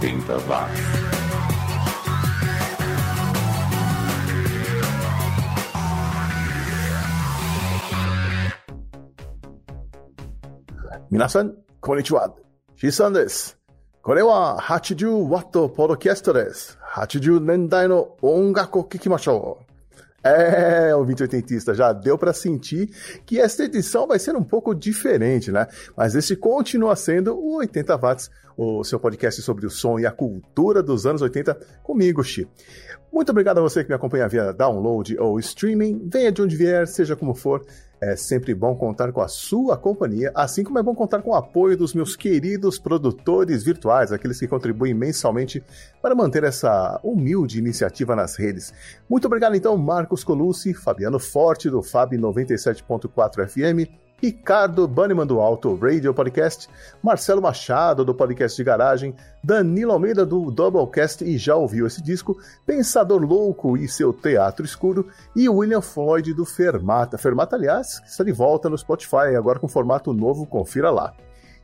80 watt. みなさん、こんにちは。です。これは 80W ポッキャストです。80年代の音楽を聴きましょう。É, ouvinte oitentista, já deu para sentir que esta edição vai ser um pouco diferente, né? Mas esse continua sendo o 80 Watts, o seu podcast sobre o som e a cultura dos anos 80, comigo, Xi. Muito obrigado a você que me acompanha via download ou streaming, venha de onde vier, seja como for. É sempre bom contar com a sua companhia, assim como é bom contar com o apoio dos meus queridos produtores virtuais, aqueles que contribuem mensalmente para manter essa humilde iniciativa nas redes. Muito obrigado então, Marcos Colucci, Fabiano Forte do Fab 97.4 FM, Ricardo Banniman do Alto Radio Podcast, Marcelo Machado do Podcast de Garagem, Danilo Almeida do Doublecast e já ouviu esse disco, Pensador Louco e seu Teatro Escuro e William Floyd do Fermata. Fermata, aliás, está de volta no Spotify, agora com formato novo, confira lá.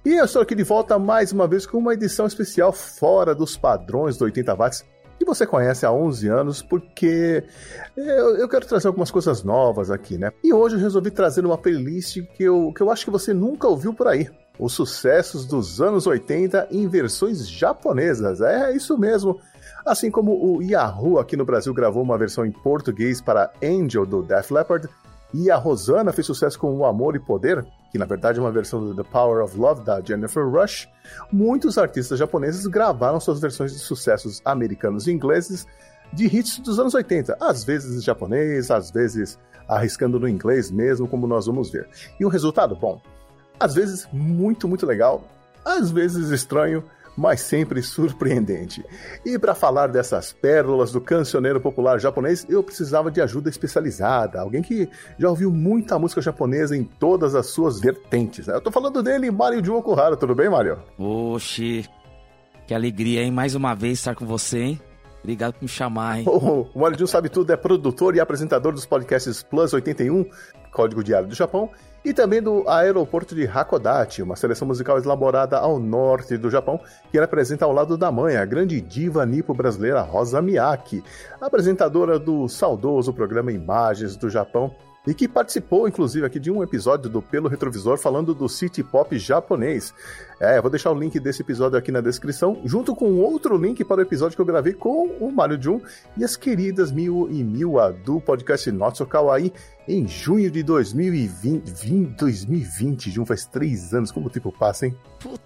E eu estou aqui de volta mais uma vez com uma edição especial fora dos padrões do 80 watts que você conhece há 11 anos, porque eu, eu, quero trazer algumas coisas novas aqui, né? E hoje eu resolvi trazer uma playlist que eu, que eu acho que você nunca ouviu por aí. Os sucessos dos anos 80 em versões japonesas. É isso mesmo. Assim como o Yahoo aqui no Brasil gravou uma versão em português para Angel do Def Leppard, e a Rosana fez sucesso com O Amor e Poder, que na verdade é uma versão do The Power of Love da Jennifer Rush, muitos artistas japoneses gravaram suas versões de sucessos americanos e ingleses de hits dos anos 80, às vezes em japonês, às vezes arriscando no inglês mesmo, como nós vamos ver. E o resultado, bom, às vezes muito, muito legal, às vezes estranho, mas sempre surpreendente. E para falar dessas pérolas do cancioneiro popular japonês, eu precisava de ajuda especializada, alguém que já ouviu muita música japonesa em todas as suas vertentes. Né? Eu tô falando dele, Mario Okuhara. Tudo bem, Mario? Oxi, que alegria, hein? Mais uma vez estar com você, hein? Obrigado por me chamar, hein? O, o Mario Jun Sabe Tudo é produtor e apresentador dos podcasts Plus 81, Código Diário do Japão, e também do aeroporto de Hakodate, uma seleção musical elaborada ao norte do Japão, que ele apresenta ao lado da mãe, a grande diva nipo brasileira Rosa Miyake, apresentadora do saudoso programa Imagens do Japão, e que participou, inclusive, aqui de um episódio do Pelo Retrovisor falando do City Pop japonês. É, vou deixar o link desse episódio aqui na descrição, junto com outro link para o episódio que eu gravei com o Mario Jun e as queridas Miu e Miwa do podcast Not So Kawaii em junho de 2020. 20, 2020, Jun, faz três anos, como o tempo passa, hein? Putz,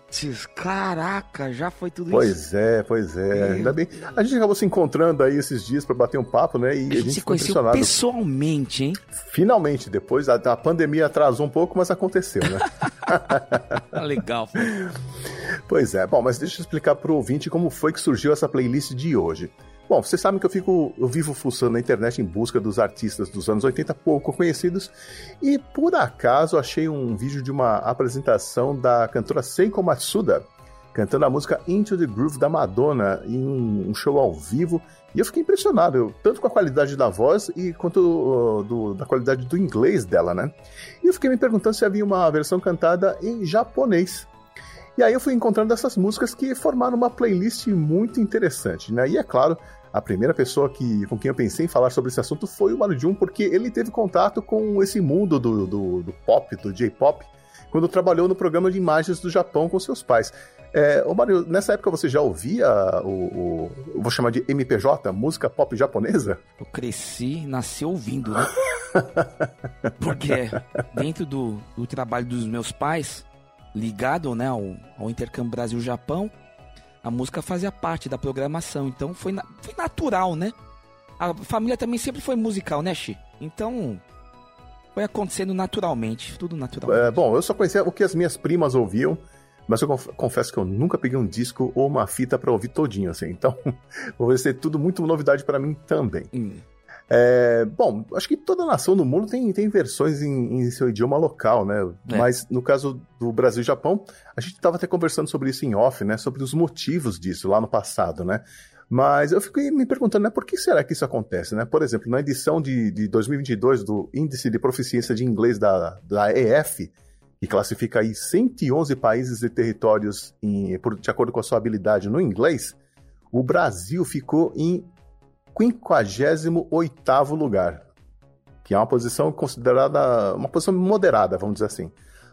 caraca, já foi tudo pois isso. Pois é, pois é. Meu Ainda bem. A gente acabou se encontrando aí esses dias para bater um papo, né? E a gente, a gente se conheceu pessoalmente, hein? Finalmente, depois a, a, pandemia atrasou um pouco, mas aconteceu, né? Legal. Pois é. Bom, mas deixa eu explicar pro ouvinte como foi que surgiu essa playlist de hoje. Bom, vocês sabem que eu fico, eu vivo fuçando na internet em busca dos artistas dos anos 80 pouco conhecidos e por acaso achei um vídeo de uma apresentação da cantora Seiko Matsuda cantando a música Into the Groove da Madonna em um show ao vivo e eu fiquei impressionado, tanto com a qualidade da voz e quanto do, da qualidade do inglês dela, né? E eu fiquei me perguntando se havia uma versão cantada em japonês. E aí eu fui encontrando essas músicas que formaram uma playlist muito interessante, né? E é claro, a primeira pessoa que, com quem eu pensei em falar sobre esse assunto foi o Manu Jun, porque ele teve contato com esse mundo do, do, do pop, do J-pop, quando trabalhou no programa de imagens do Japão com seus pais. É, ô Mario, nessa época você já ouvia o, o, vou chamar de MPJ, música pop japonesa? Eu cresci, nasci ouvindo, né? Porque dentro do, do trabalho dos meus pais, ligado né, ao, ao intercâmbio Brasil-Japão, a música fazia parte da programação, então foi, na, foi natural, né? A família também sempre foi musical, né, Xi? Então, foi acontecendo naturalmente, tudo naturalmente. É, bom, eu só conhecia o que as minhas primas ouviam, mas eu confesso que eu nunca peguei um disco ou uma fita para ouvir todinho, assim. Então, vai ser tudo muito novidade para mim também. Hum. É, bom, acho que toda nação do mundo tem, tem versões em, em seu idioma local, né? É. Mas no caso do Brasil e Japão, a gente estava até conversando sobre isso em off, né? Sobre os motivos disso lá no passado, né? Mas eu fiquei me perguntando, né, por que será que isso acontece, né? Por exemplo, na edição de, de 2022 do Índice de Proficiência de Inglês da, da EF, que classifica aí 111 países e territórios em, por, de acordo com a sua habilidade no inglês, o Brasil ficou em 58 lugar, que é uma posição considerada uma posição moderada, vamos dizer assim.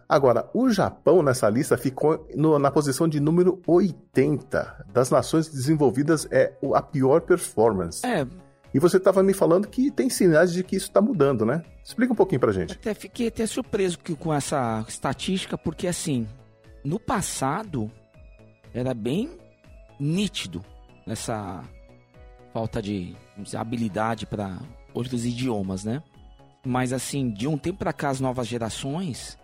Agora, o Japão nessa lista ficou no, na posição de número 80 das nações desenvolvidas é a pior performance. É. E você estava me falando que tem sinais de que isso está mudando, né? Explica um pouquinho pra gente. Até fiquei até surpreso com essa estatística, porque assim, no passado era bem nítido essa falta de dizer, habilidade para outros idiomas, né? Mas assim, de um tempo para cá as novas gerações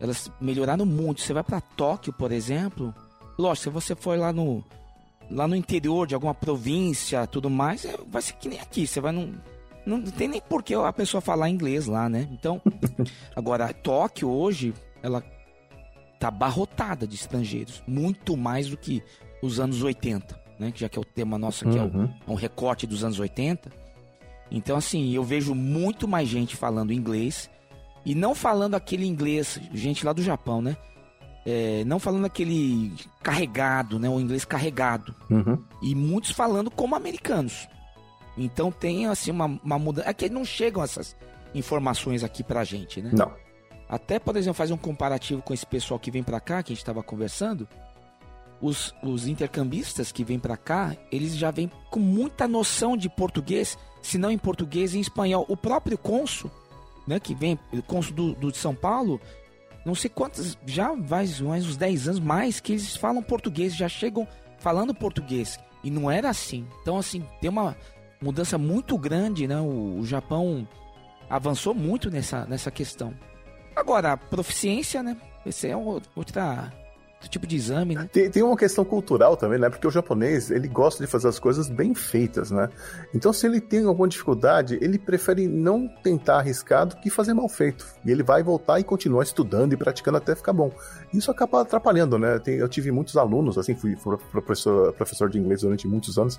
elas melhoraram muito. Você vai para Tóquio, por exemplo, lógico, se você for lá no lá no interior de alguma província, tudo mais, é, vai ser que nem aqui. Você vai num não tem nem por que a pessoa falar inglês lá, né? Então, agora Tóquio hoje ela tá abarrotada de estrangeiros, muito mais do que os anos 80, né? Já que é o tema nosso aqui, uhum. é, o, é um recorte dos anos 80. Então, assim, eu vejo muito mais gente falando inglês e não falando aquele inglês, gente lá do Japão, né? É, não falando aquele carregado, né? O inglês carregado. Uhum. E muitos falando como americanos. Então tem assim uma, uma mudança. É que não chegam essas informações aqui pra gente, né? Não. Até, por exemplo, fazer um comparativo com esse pessoal que vem pra cá, que a gente estava conversando. Os, os intercambistas que vêm pra cá, eles já vêm com muita noção de português, se não em português, em espanhol. O próprio cônsul né, que vem, cônsul do, do de São Paulo, não sei quantos, já faz mais uns 10 anos mais que eles falam português, já chegam falando português. E não era assim. Então, assim, tem uma mudança muito grande, né? O, o Japão avançou muito nessa, nessa questão. Agora, proficiência, né? Esse é outra tipo de exame, né? Tem, tem uma questão cultural também, né? Porque o japonês, ele gosta de fazer as coisas bem feitas, né? Então, se ele tem alguma dificuldade, ele prefere não tentar arriscar do que fazer mal feito. E ele vai voltar e continuar estudando e praticando até ficar bom. Isso acaba atrapalhando, né? Tem, eu tive muitos alunos, assim, fui professor, professor de inglês durante muitos anos,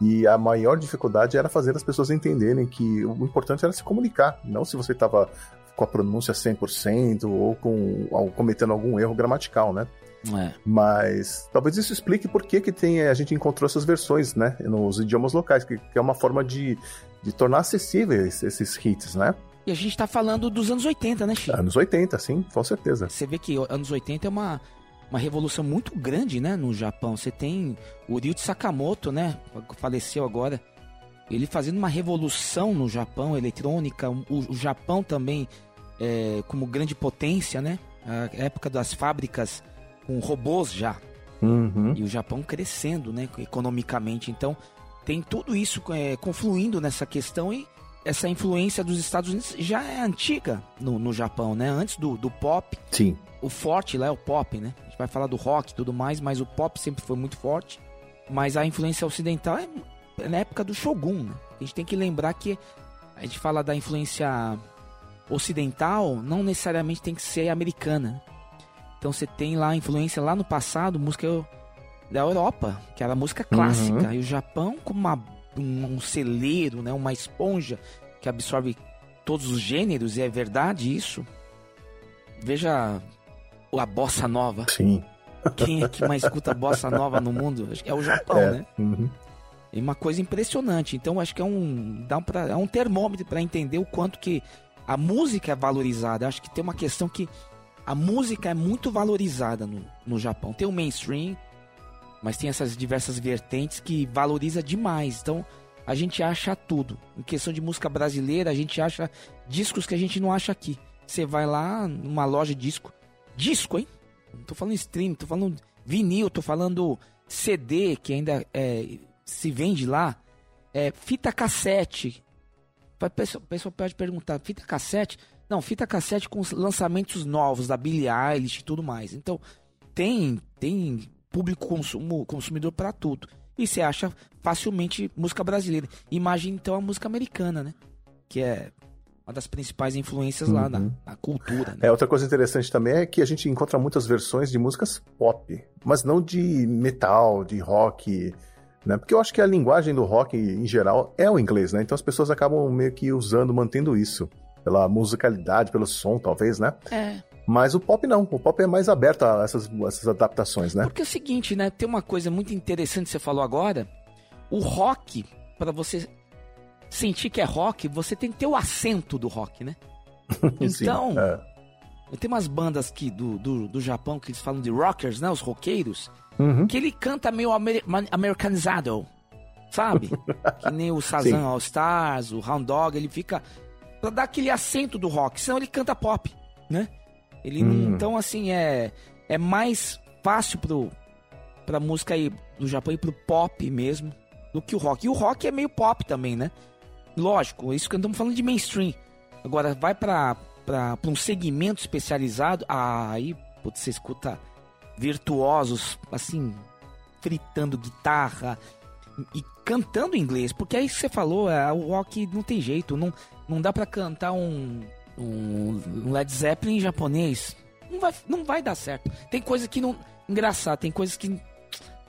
e a maior dificuldade era fazer as pessoas entenderem que o importante era se comunicar, não se você estava com a pronúncia 100% ou com ou cometendo algum erro gramatical, né? É. Mas talvez isso explique por que, que tem, a gente encontrou essas versões, né? Nos idiomas locais, que, que é uma forma de, de tornar acessíveis esses hits, né? E a gente tá falando dos anos 80, né, Chico? Anos 80, sim, com certeza. Você vê que anos 80 é uma, uma revolução muito grande, né, no Japão. Você tem o Ryuichi Sakamoto, né, faleceu agora. Ele fazendo uma revolução no Japão, eletrônica. O, o Japão também é, como grande potência, né? A época das fábricas com robôs já. Uhum. E o Japão crescendo, né, economicamente. Então, tem tudo isso é, confluindo nessa questão e essa influência dos Estados Unidos já é antiga no, no Japão, né? Antes do, do pop. Sim. O forte lá é o pop, né? A gente vai falar do rock e tudo mais, mas o pop sempre foi muito forte. Mas a influência ocidental é, na época do Shogun, né? A gente tem que lembrar que a gente fala da influência ocidental, não necessariamente tem que ser americana. Então você tem lá a influência lá no passado, música da Europa, que era música clássica, uhum. e o Japão como uma, um, um celeiro, né, uma esponja que absorve todos os gêneros, e é verdade isso. Veja a bossa nova. Sim. Quem é que mais escuta bossa nova no mundo? Acho que é o Japão, é. né? Uhum. É uma coisa impressionante. Então acho que é um dá um pra, é um termômetro para entender o quanto que a música é valorizada. Acho que tem uma questão que a música é muito valorizada no, no Japão. Tem o mainstream, mas tem essas diversas vertentes que valoriza demais. Então, a gente acha tudo. Em questão de música brasileira, a gente acha discos que a gente não acha aqui. Você vai lá numa loja de disco, disco, hein? Não tô falando stream, tô falando vinil, tô falando CD que ainda é, se vende lá, é, fita cassete. O pessoal, pode perguntar, fita cassete? Não, fita cassete com lançamentos novos da Billie Eilish e tudo mais. Então, tem tem público consumo, consumidor para tudo. E você acha facilmente música brasileira. Imagine então a música americana, né? Que é uma das principais influências uhum. lá na, na cultura. Né? É, outra coisa interessante também é que a gente encontra muitas versões de músicas pop, mas não de metal, de rock, né? Porque eu acho que a linguagem do rock em geral é o inglês, né? Então as pessoas acabam meio que usando, mantendo isso pela musicalidade, pelo som, talvez, né? É. Mas o pop não, o pop é mais aberto a essas, essas adaptações, né? Porque é o seguinte, né? Tem uma coisa muito interessante que você falou agora, o rock, para você sentir que é rock, você tem que ter o acento do rock, né? Então, Sim, é. tem umas bandas aqui do, do, do Japão que eles falam de rockers, né? Os roqueiros. Uhum. Que ele canta meio amer americanizado, sabe? que nem o Sazan All Stars, o Hound Dog, ele fica pra dar aquele acento do rock, senão ele canta pop, né? Ele hum. então assim é é mais fácil pro pra música aí do Japão ir pro pop mesmo do que o rock. E o rock é meio pop também, né? Lógico, isso que estamos falando de mainstream. Agora vai para para um segmento especializado, aí putz, você escuta virtuosos assim fritando guitarra e cantando inglês, porque é isso que você falou, é, o rock não tem jeito, não, não dá para cantar um, um Led Zeppelin em japonês. Não vai, não vai dar certo. Tem coisas que não. Engraçado, tem coisas que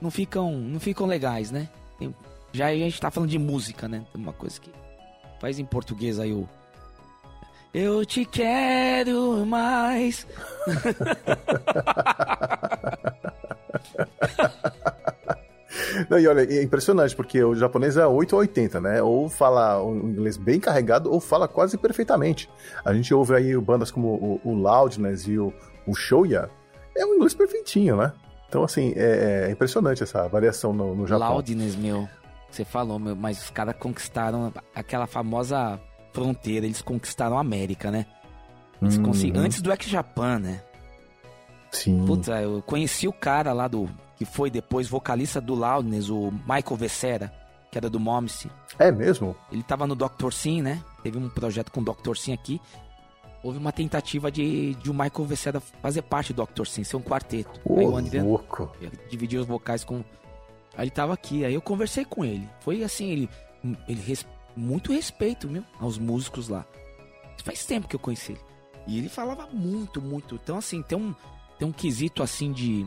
não ficam, não ficam legais, né? Tem, já a gente tá falando de música, né? Uma coisa que faz em português aí o. Eu te quero mais. Não, e olha, é impressionante, porque o japonês é 8 ou 80, né? Ou fala um inglês bem carregado, ou fala quase perfeitamente. A gente ouve aí bandas como o, o Loudness e o, o Shoya, é um inglês perfeitinho, né? Então, assim, é, é impressionante essa variação no, no Japão. Loudness, meu, você falou, meu, mas os caras conquistaram aquela famosa fronteira, eles conquistaram a América, né? Eles hum. Antes do ex-Japan, né? Sim. Puta, eu conheci o cara lá do que foi depois vocalista do Loudness, o Michael Vessera, que era do Momsy. É mesmo? Ele tava no Dr. Sim, né? Teve um projeto com o Dr. Sim aqui. Houve uma tentativa de, de o Michael Vessera fazer parte do Dr. Sim, ser um quarteto. Ô, aí o André louco. dividiu os vocais com. Aí ele tava aqui, aí eu conversei com ele. Foi assim, ele. ele res... muito respeito, meu, aos músicos lá. Faz tempo que eu conheci ele. E ele falava muito, muito. Então, assim, tem um, tem um quesito assim de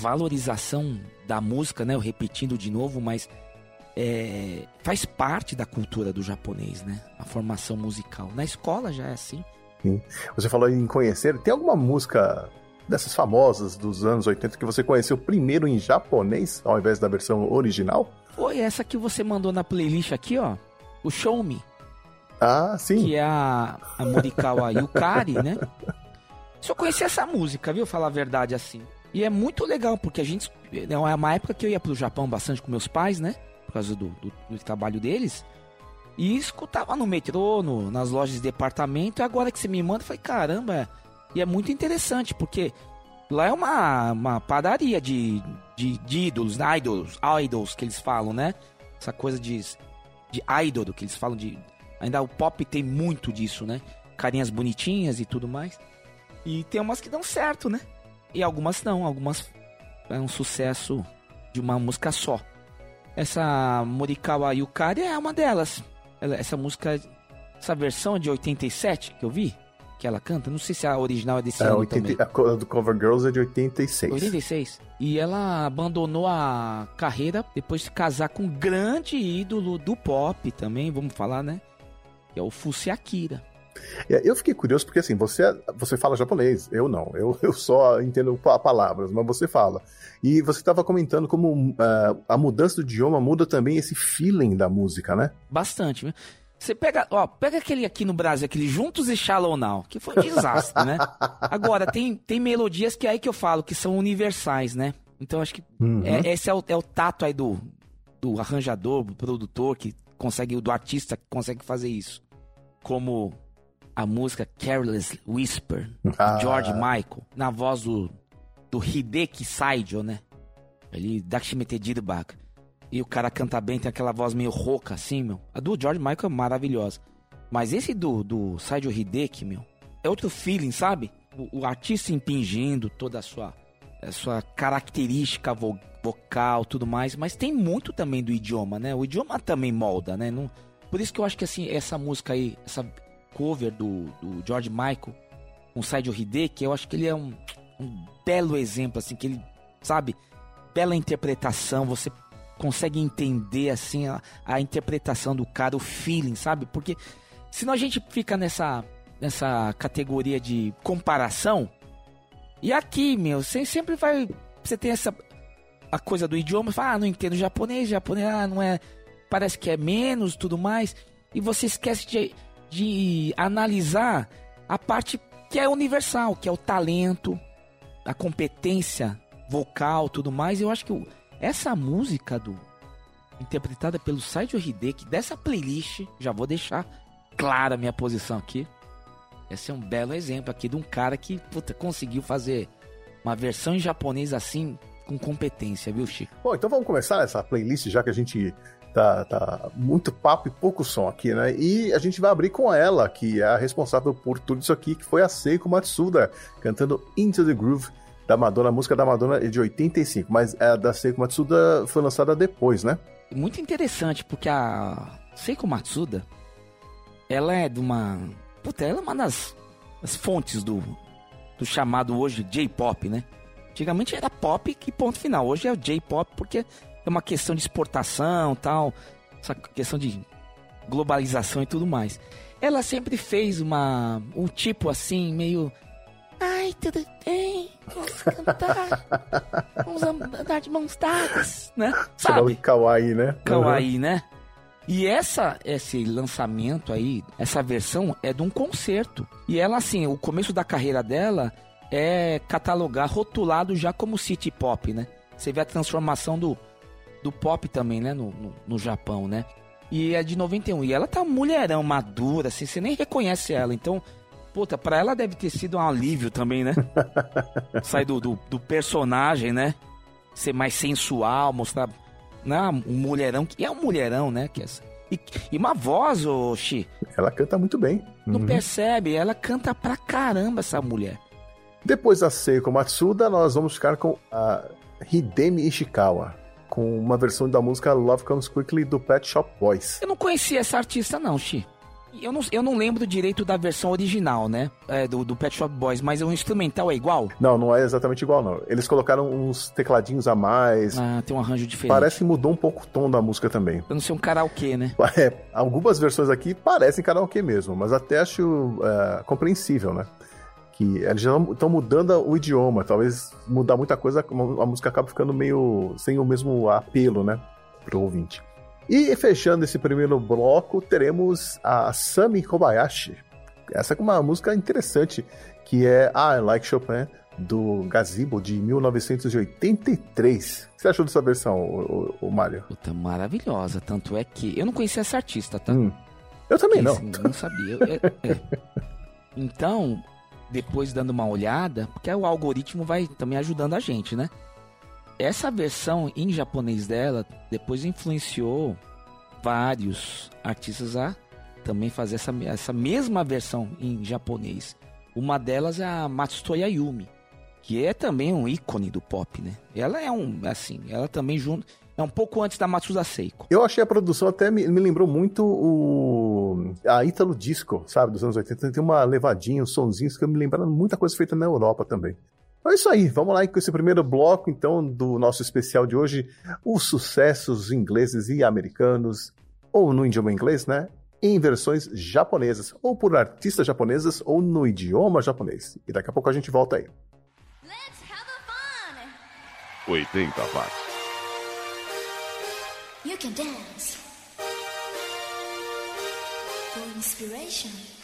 valorização da música, né? Eu repetindo de novo, mas é, faz parte da cultura do japonês, né? A formação musical. Na escola já é assim. Sim. Você falou em conhecer. Tem alguma música dessas famosas dos anos 80 que você conheceu primeiro em japonês, ao invés da versão original? Foi essa que você mandou na playlist aqui, ó. O Show Me. Ah, sim. Que é a, a Morikawa Yukari, né? Só conheci essa música, viu? Falar a verdade assim. E é muito legal, porque a gente. É uma época que eu ia pro Japão bastante com meus pais, né? Por causa do, do, do trabalho deles. E escutava no metrô, no, nas lojas de departamento. E agora que você me manda, eu falei, caramba. É... E é muito interessante, porque lá é uma, uma padaria de, de, de ídolos, né? idols, idols que eles falam, né? Essa coisa de, de idol, que eles falam de. Ainda o pop tem muito disso, né? Carinhas bonitinhas e tudo mais. E tem umas que dão certo, né? E algumas não, algumas é um sucesso de uma música só. Essa Morikawa Yukari é uma delas. Ela, essa música, essa versão é de 87 que eu vi, que ela canta. Não sei se a original é desse é, ano 80, também. A do Cover Girls é de 86. 86. E ela abandonou a carreira depois de casar com um grande ídolo do pop também, vamos falar, né? Que é o Fusi Akira. É, eu fiquei curioso porque assim, você, você fala japonês, eu não, eu, eu só entendo palavras, mas você fala. E você estava comentando como uh, a mudança do idioma muda também esse feeling da música, né? Bastante. Você pega, ó, pega aquele aqui no Brasil, aquele Juntos e Shallow Now, que foi um desastre, né? Agora, tem, tem melodias que é aí que eu falo, que são universais, né? Então acho que uhum. é, esse é o, é o tato aí do, do arranjador, do produtor, que consegue, do artista que consegue fazer isso. Como a música Careless Whisper, ah. George Michael, na voz do, do Hideki Saijo, né? Ele Dakshimete E o cara canta bem, tem aquela voz meio rouca assim, meu. A do George Michael é maravilhosa. Mas esse do, do Saijo Hideki, meu, é outro feeling, sabe? O, o artista impingindo toda a sua, a sua característica vo, vocal, tudo mais. Mas tem muito também do idioma, né? O idioma também molda, né? Não, por isso que eu acho que assim, essa música aí, essa cover do, do George Michael com Saidio Hideki, eu acho que ele é um, um belo exemplo, assim, que ele, sabe, bela interpretação, você consegue entender, assim, a, a interpretação do cara, o feeling, sabe? Porque senão a gente fica nessa, nessa categoria de comparação, e aqui, meu, você sempre vai, você tem essa... a coisa do idioma, fala, ah, não entendo japonês, japonês, ah, não é. Parece que é menos tudo mais. E você esquece de, de analisar a parte que é universal, que é o talento, a competência vocal, tudo mais. Eu acho que essa música do interpretada pelo Saijo Hideki dessa playlist, já vou deixar clara a minha posição aqui. Esse é um belo exemplo aqui de um cara que puta, conseguiu fazer uma versão em japonês assim com competência, viu, Chico? Bom, então vamos começar essa playlist já que a gente tá, tá muito papo e pouco som aqui, né? E a gente vai abrir com ela, que é a responsável por tudo isso aqui, que foi a Seiko Matsuda, cantando Into the Groove da Madonna. A música da Madonna é de 85, mas a da Seiko Matsuda foi lançada depois, né? Muito interessante, porque a Seiko Matsuda, ela é de uma... Puta, ela é uma das, das fontes do, do chamado hoje J-pop, né? Antigamente era pop e ponto final. Hoje é o J-pop porque é uma questão de exportação tal, essa questão de globalização e tudo mais. Ela sempre fez uma um tipo assim, meio. Ai, tudo bem, vamos cantar, vamos andar de mãos dadas, né? Sabe? Kawaii, né? Kawaii, uhum. né? E essa, esse lançamento aí, essa versão é de um concerto. E ela, assim, o começo da carreira dela é catalogar, rotulado já como city pop, né? Você vê a transformação do, do pop também, né? No, no, no, Japão, né? E é de 91. E ela tá mulherão, madura, assim, você nem reconhece ela. Então, puta, pra ela deve ter sido um alívio também, né? Sair do, do, do, personagem, né? Ser mais sensual, mostrar né? um mulherão. Que é um mulherão, né? Que é, e, e uma voz, ô Xi. Ela canta muito bem. Não uhum. percebe? Ela canta pra caramba, essa mulher. Depois da Seiko Matsuda, nós vamos ficar com a Hidemi Ishikawa com uma versão da música Love Comes Quickly do Pet Shop Boys. Eu não conhecia essa artista não, Xi. Eu não, eu não lembro direito da versão original, né? É, do, do Pet Shop Boys, mas o instrumental é igual? Não, não é exatamente igual, não. Eles colocaram uns tecladinhos a mais. Ah, tem um arranjo diferente. Parece que mudou um pouco o tom da música também. Pra não ser um karaokê, né? É, algumas versões aqui parecem karaokê mesmo, mas até acho é, compreensível, né? Que eles já estão mudando o idioma, talvez mudar muita coisa, a música acaba ficando meio sem o mesmo apelo, né, pro ouvinte. E fechando esse primeiro bloco, teremos a Sami Kobayashi. Essa é uma música interessante, que é I Like Chopin, do Gazebo, de 1983. O que você achou dessa versão, o, o, o Mário? Puta, maravilhosa. Tanto é que eu não conhecia essa artista, tá? Hum. Eu também não. não sabia. Eu, é, é. Então, depois dando uma olhada, porque o algoritmo vai também ajudando a gente, né? Essa versão em japonês dela depois influenciou vários artistas a também fazer essa, essa mesma versão em japonês. Uma delas é a Matsutoya Yumi, que é também um ícone do pop, né? Ela é um, assim, ela também junto, é um pouco antes da Matsuda Seiko. Eu achei a produção até me, me lembrou muito o a Italo Disco, sabe, dos anos 80. Tem uma levadinha, uns sonzinhos que me lembraram muita coisa feita na Europa também. Então é isso aí, vamos lá com esse primeiro bloco então do nosso especial de hoje, os sucessos ingleses e americanos, ou no idioma inglês, né? Em versões japonesas, ou por artistas japonesas, ou no idioma japonês. E daqui a pouco a gente volta aí. Let's have a fun. 80 watts. You can dance for inspiration.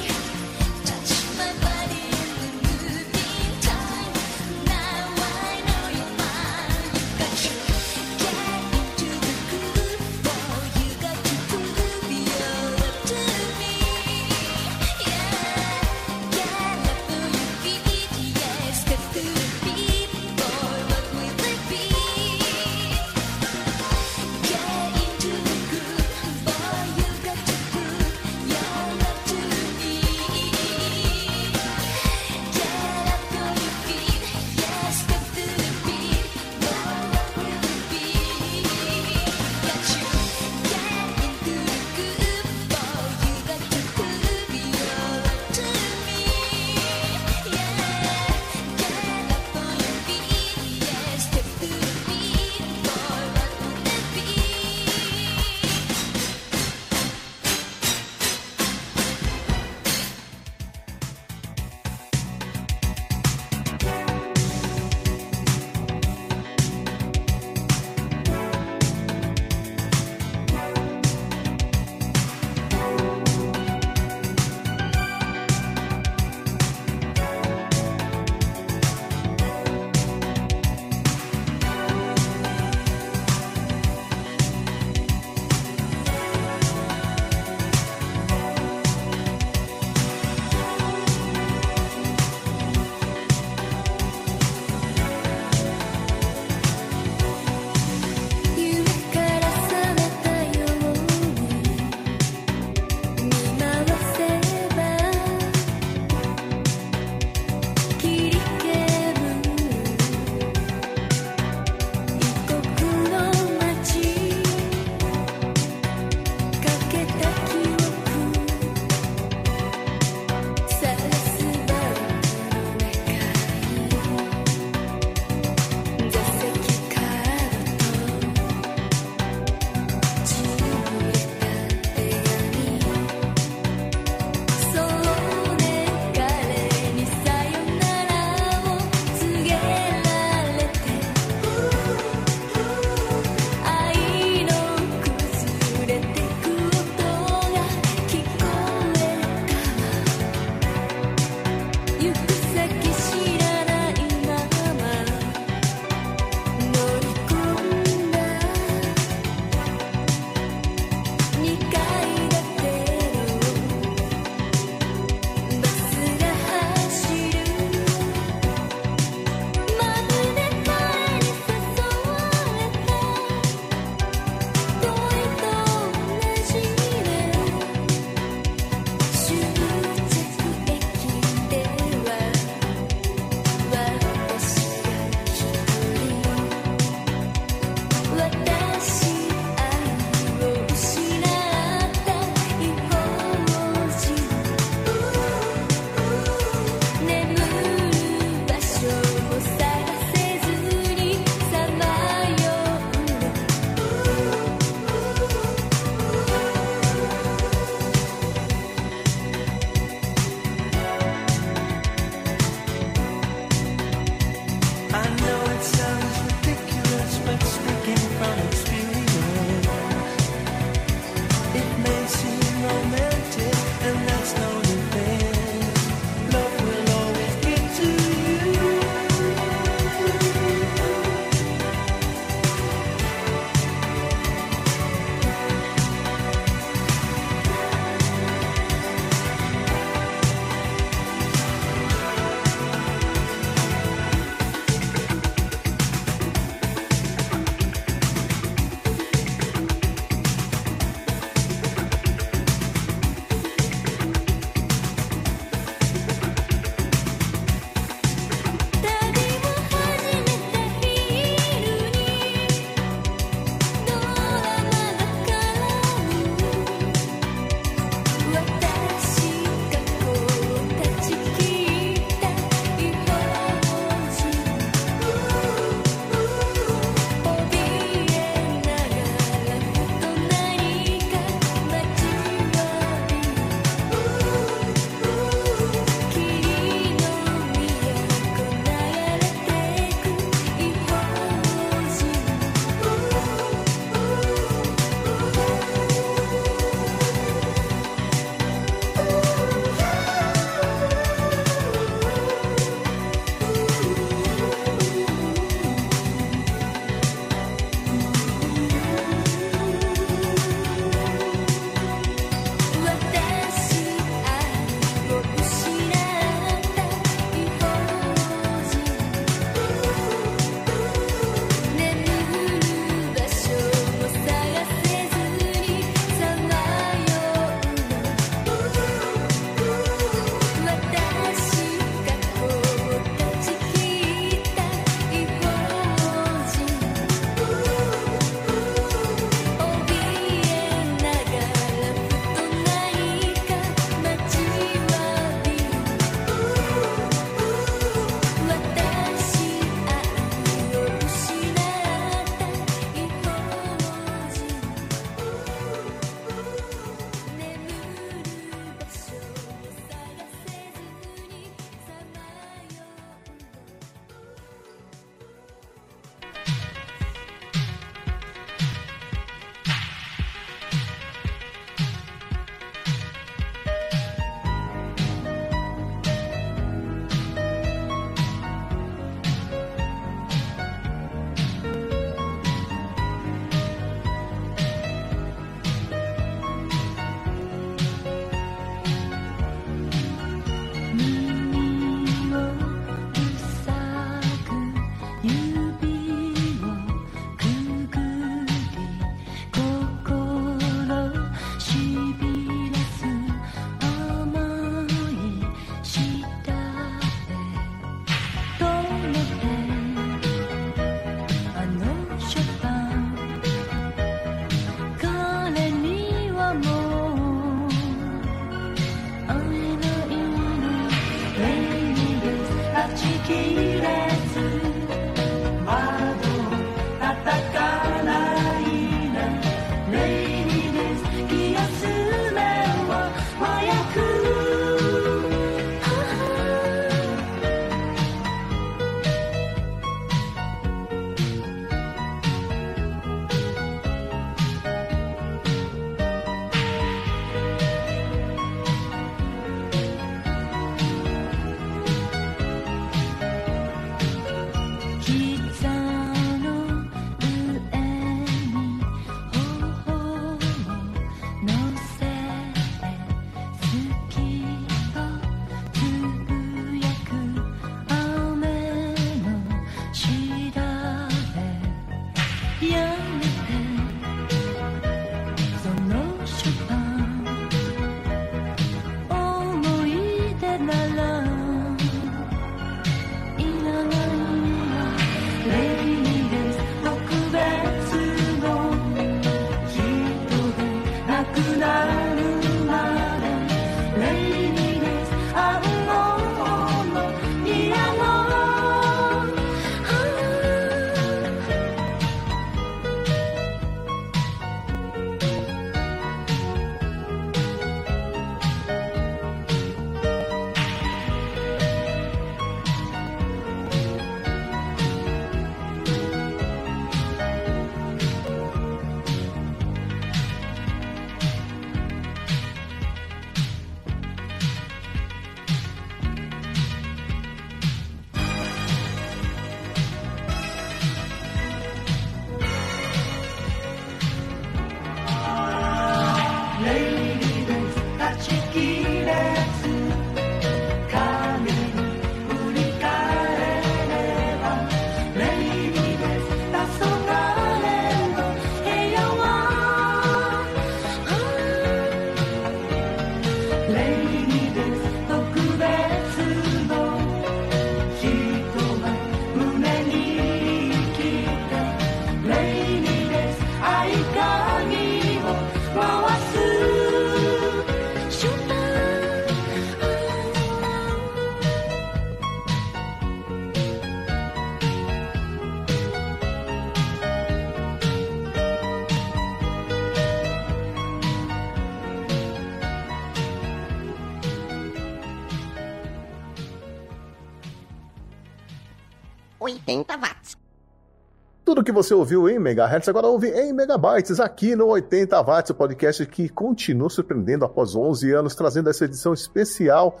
Você ouviu em megahertz, agora ouve em megabytes, aqui no 80 watts, o podcast que continua surpreendendo após 11 anos, trazendo essa edição especial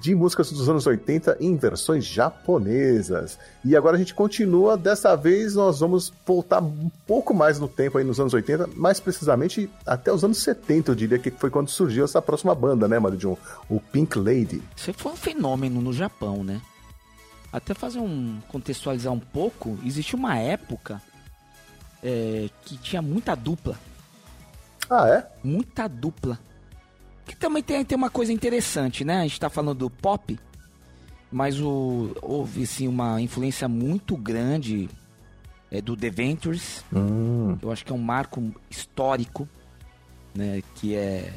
de músicas dos anos 80 em versões japonesas. E agora a gente continua, dessa vez nós vamos voltar um pouco mais no tempo aí nos anos 80, mais precisamente até os anos 70, eu diria que foi quando surgiu essa próxima banda, né, Maridion? O Pink Lady. Isso foi um fenômeno no Japão, né? Até fazer um. contextualizar um pouco, existe uma época é, que tinha muita dupla. Ah, é? Muita dupla. Que também tem, tem uma coisa interessante, né? A gente tá falando do pop, mas o, houve sim uma influência muito grande é, do The Ventures. Hum, Eu acho que é um marco histórico, né? Que é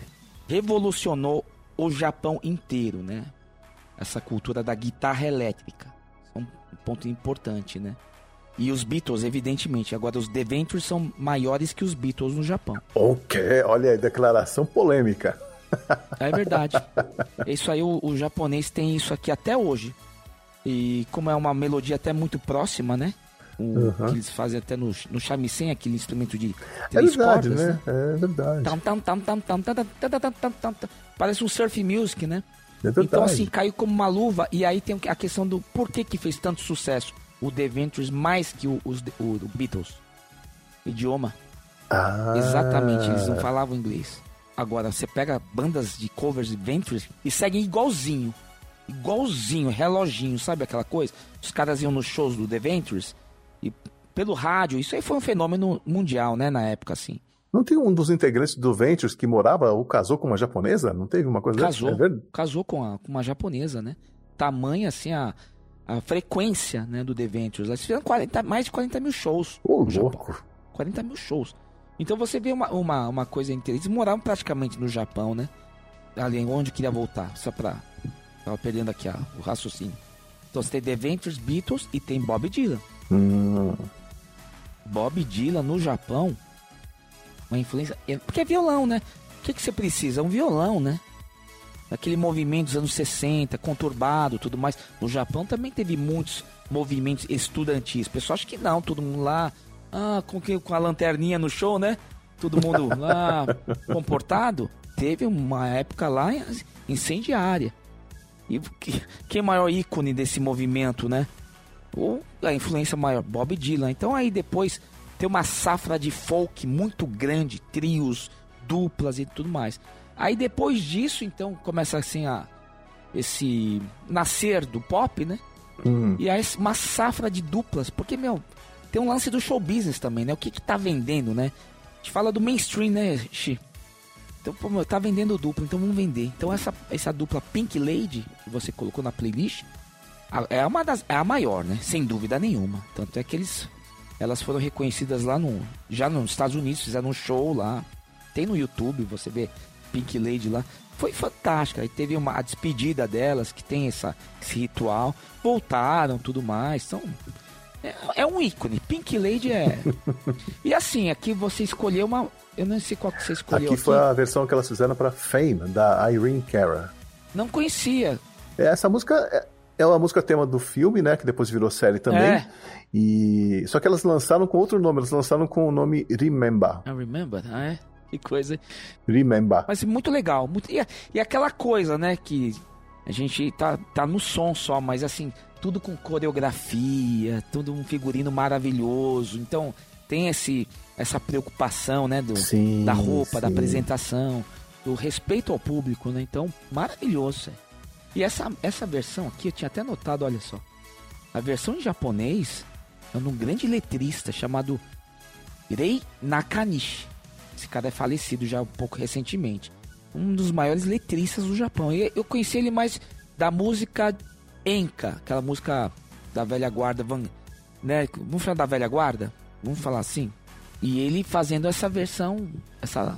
revolucionou o Japão inteiro, né? Essa cultura da guitarra elétrica. É um ponto importante, né? E os Beatles, evidentemente. Agora, os The Ventures são maiores que os Beatles no Japão. Ok, olha aí, declaração polêmica. É verdade. Isso aí, o, o japonês tem isso aqui até hoje. E como é uma melodia até muito próxima, né? O, uhum. que eles fazem até no, no shamisen, aquele instrumento de três é verdade, cordas. Né? É verdade. Parece um surf music, né? É então assim, caiu como uma luva e aí tem a questão do porquê que fez tanto sucesso o The Ventures mais que o, os, o, o Beatles. Idioma. Ah. Exatamente, eles não falavam inglês. Agora, você pega bandas de covers de Ventures e seguem igualzinho. Igualzinho, reloginho, sabe aquela coisa? Os caras iam nos shows do The Ventures e pelo rádio. Isso aí foi um fenômeno mundial, né, na época, assim. Não tem um dos integrantes do Ventures que morava ou casou com uma japonesa? Não teve uma coisa Casou. É? Casou com, a- com uma japonesa, né? Tamanha, assim, a, a frequência né, do The Ventures. Eles fizeram 40, mais de 40 mil shows. Ô, louco. 40 mil shows. Então você vê uma, uma, uma coisa interessante. Eles moravam praticamente no Japão, né? Ali onde queria voltar, só pra. Tava perdendo aqui a- o raciocínio. Então você tem The Ventures, Beatles e tem Bob Dylan. Hum, Bob Dylan no Japão, uma influência. é- Porque é violão, né? O que, que você precisa? Um violão, né? Aquele movimento dos anos 60, conturbado tudo mais. No Japão também teve muitos movimentos estudantis. O pessoal acha que não, todo mundo lá, ah, com, que- com a lanterninha no show, né? Todo mundo lá comportado. Teve uma época lá incendiária. E que- quem é maior ícone desse movimento, né? ou a influência maior, Bob Dylan. Então aí depois tem uma safra de folk muito grande, trios, duplas e tudo mais. Aí depois disso, então, começa assim a esse nascer do pop, né? hum. E aí uma safra de duplas, porque meu, tem um lance do show business também, né? O que que tá vendendo, né? A gente fala do mainstream, né, Xi? Então, pô, meu, tá vendendo dupla, então vamos vender. Então essa essa dupla Pink Lady que você colocou na playlist é uma das é a maior, né? Sem dúvida nenhuma. Tanto é que eles elas foram reconhecidas lá no já nos Estados Unidos, fizeram um show lá. Tem no YouTube, você vê Pink Lady lá. Foi fantástica. Aí teve uma a despedida delas, que tem essa, esse ritual. Voltaram, tudo mais. Então, é, é um ícone. Pink Lady é. e assim, aqui você escolheu uma. Eu não sei qual que você escolheu. Aqui foi a versão que elas fizeram pra Fame, da Irene Cara. Não conhecia. Essa música é- é uma música tema do filme, né? Que depois virou série também. É. E só que elas lançaram com outro nome, elas lançaram com o nome Remember. I remember, ah, é? Que coisa. Remember. Mas muito legal. Muito... E, e aquela coisa, né, que a gente tá, tá no som só, mas assim, tudo com coreografia, tudo um figurino maravilhoso. Então, tem esse, essa preocupação, né, do, Sim, da roupa, da sim. apresentação, do respeito ao público, né? Então, maravilhoso. é. E essa, essa versão aqui, eu tinha até notado, olha só. A versão em japonês é de um grande letrista chamado Rei Nakanishi. Esse cara é falecido já um pouco recentemente. Um dos maiores letristas do Japão. E eu conheci ele mais da música Enka, aquela música da velha guarda, van- né? Vamos falar da velha guarda? Vamos falar assim? E ele fazendo essa versão, essa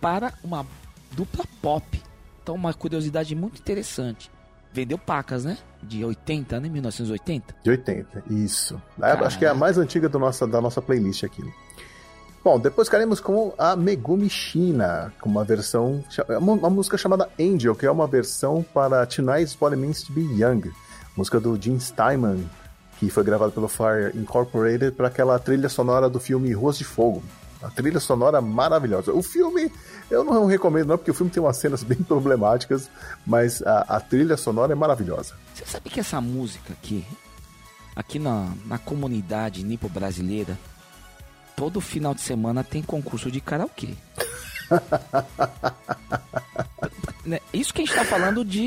para uma dupla pop. Então uma curiosidade muito interessante. Vendeu pacas, né? De 80, né? 1980. De 80, isso. É, acho que é a mais antiga do nossa, da nossa playlist aqui. Bom, depois ficaremos com a Megumi Shina, com uma versão, é uma, música chamada Angel, que é uma versão para Tonight's It Means to Be Young, música do Gene Steinman, que foi gravada pelo Fire Incorporated para aquela trilha sonora do filme Ruas de Fogo. A trilha sonora maravilhosa. O filme, eu não recomendo não, porque o filme tem umas cenas bem problemáticas, mas a, a trilha sonora é maravilhosa. Você sabe que essa música aqui, aqui na, na comunidade nipo brasileira, todo final de semana tem concurso de karaokê. Né, Isso que a gente tá falando de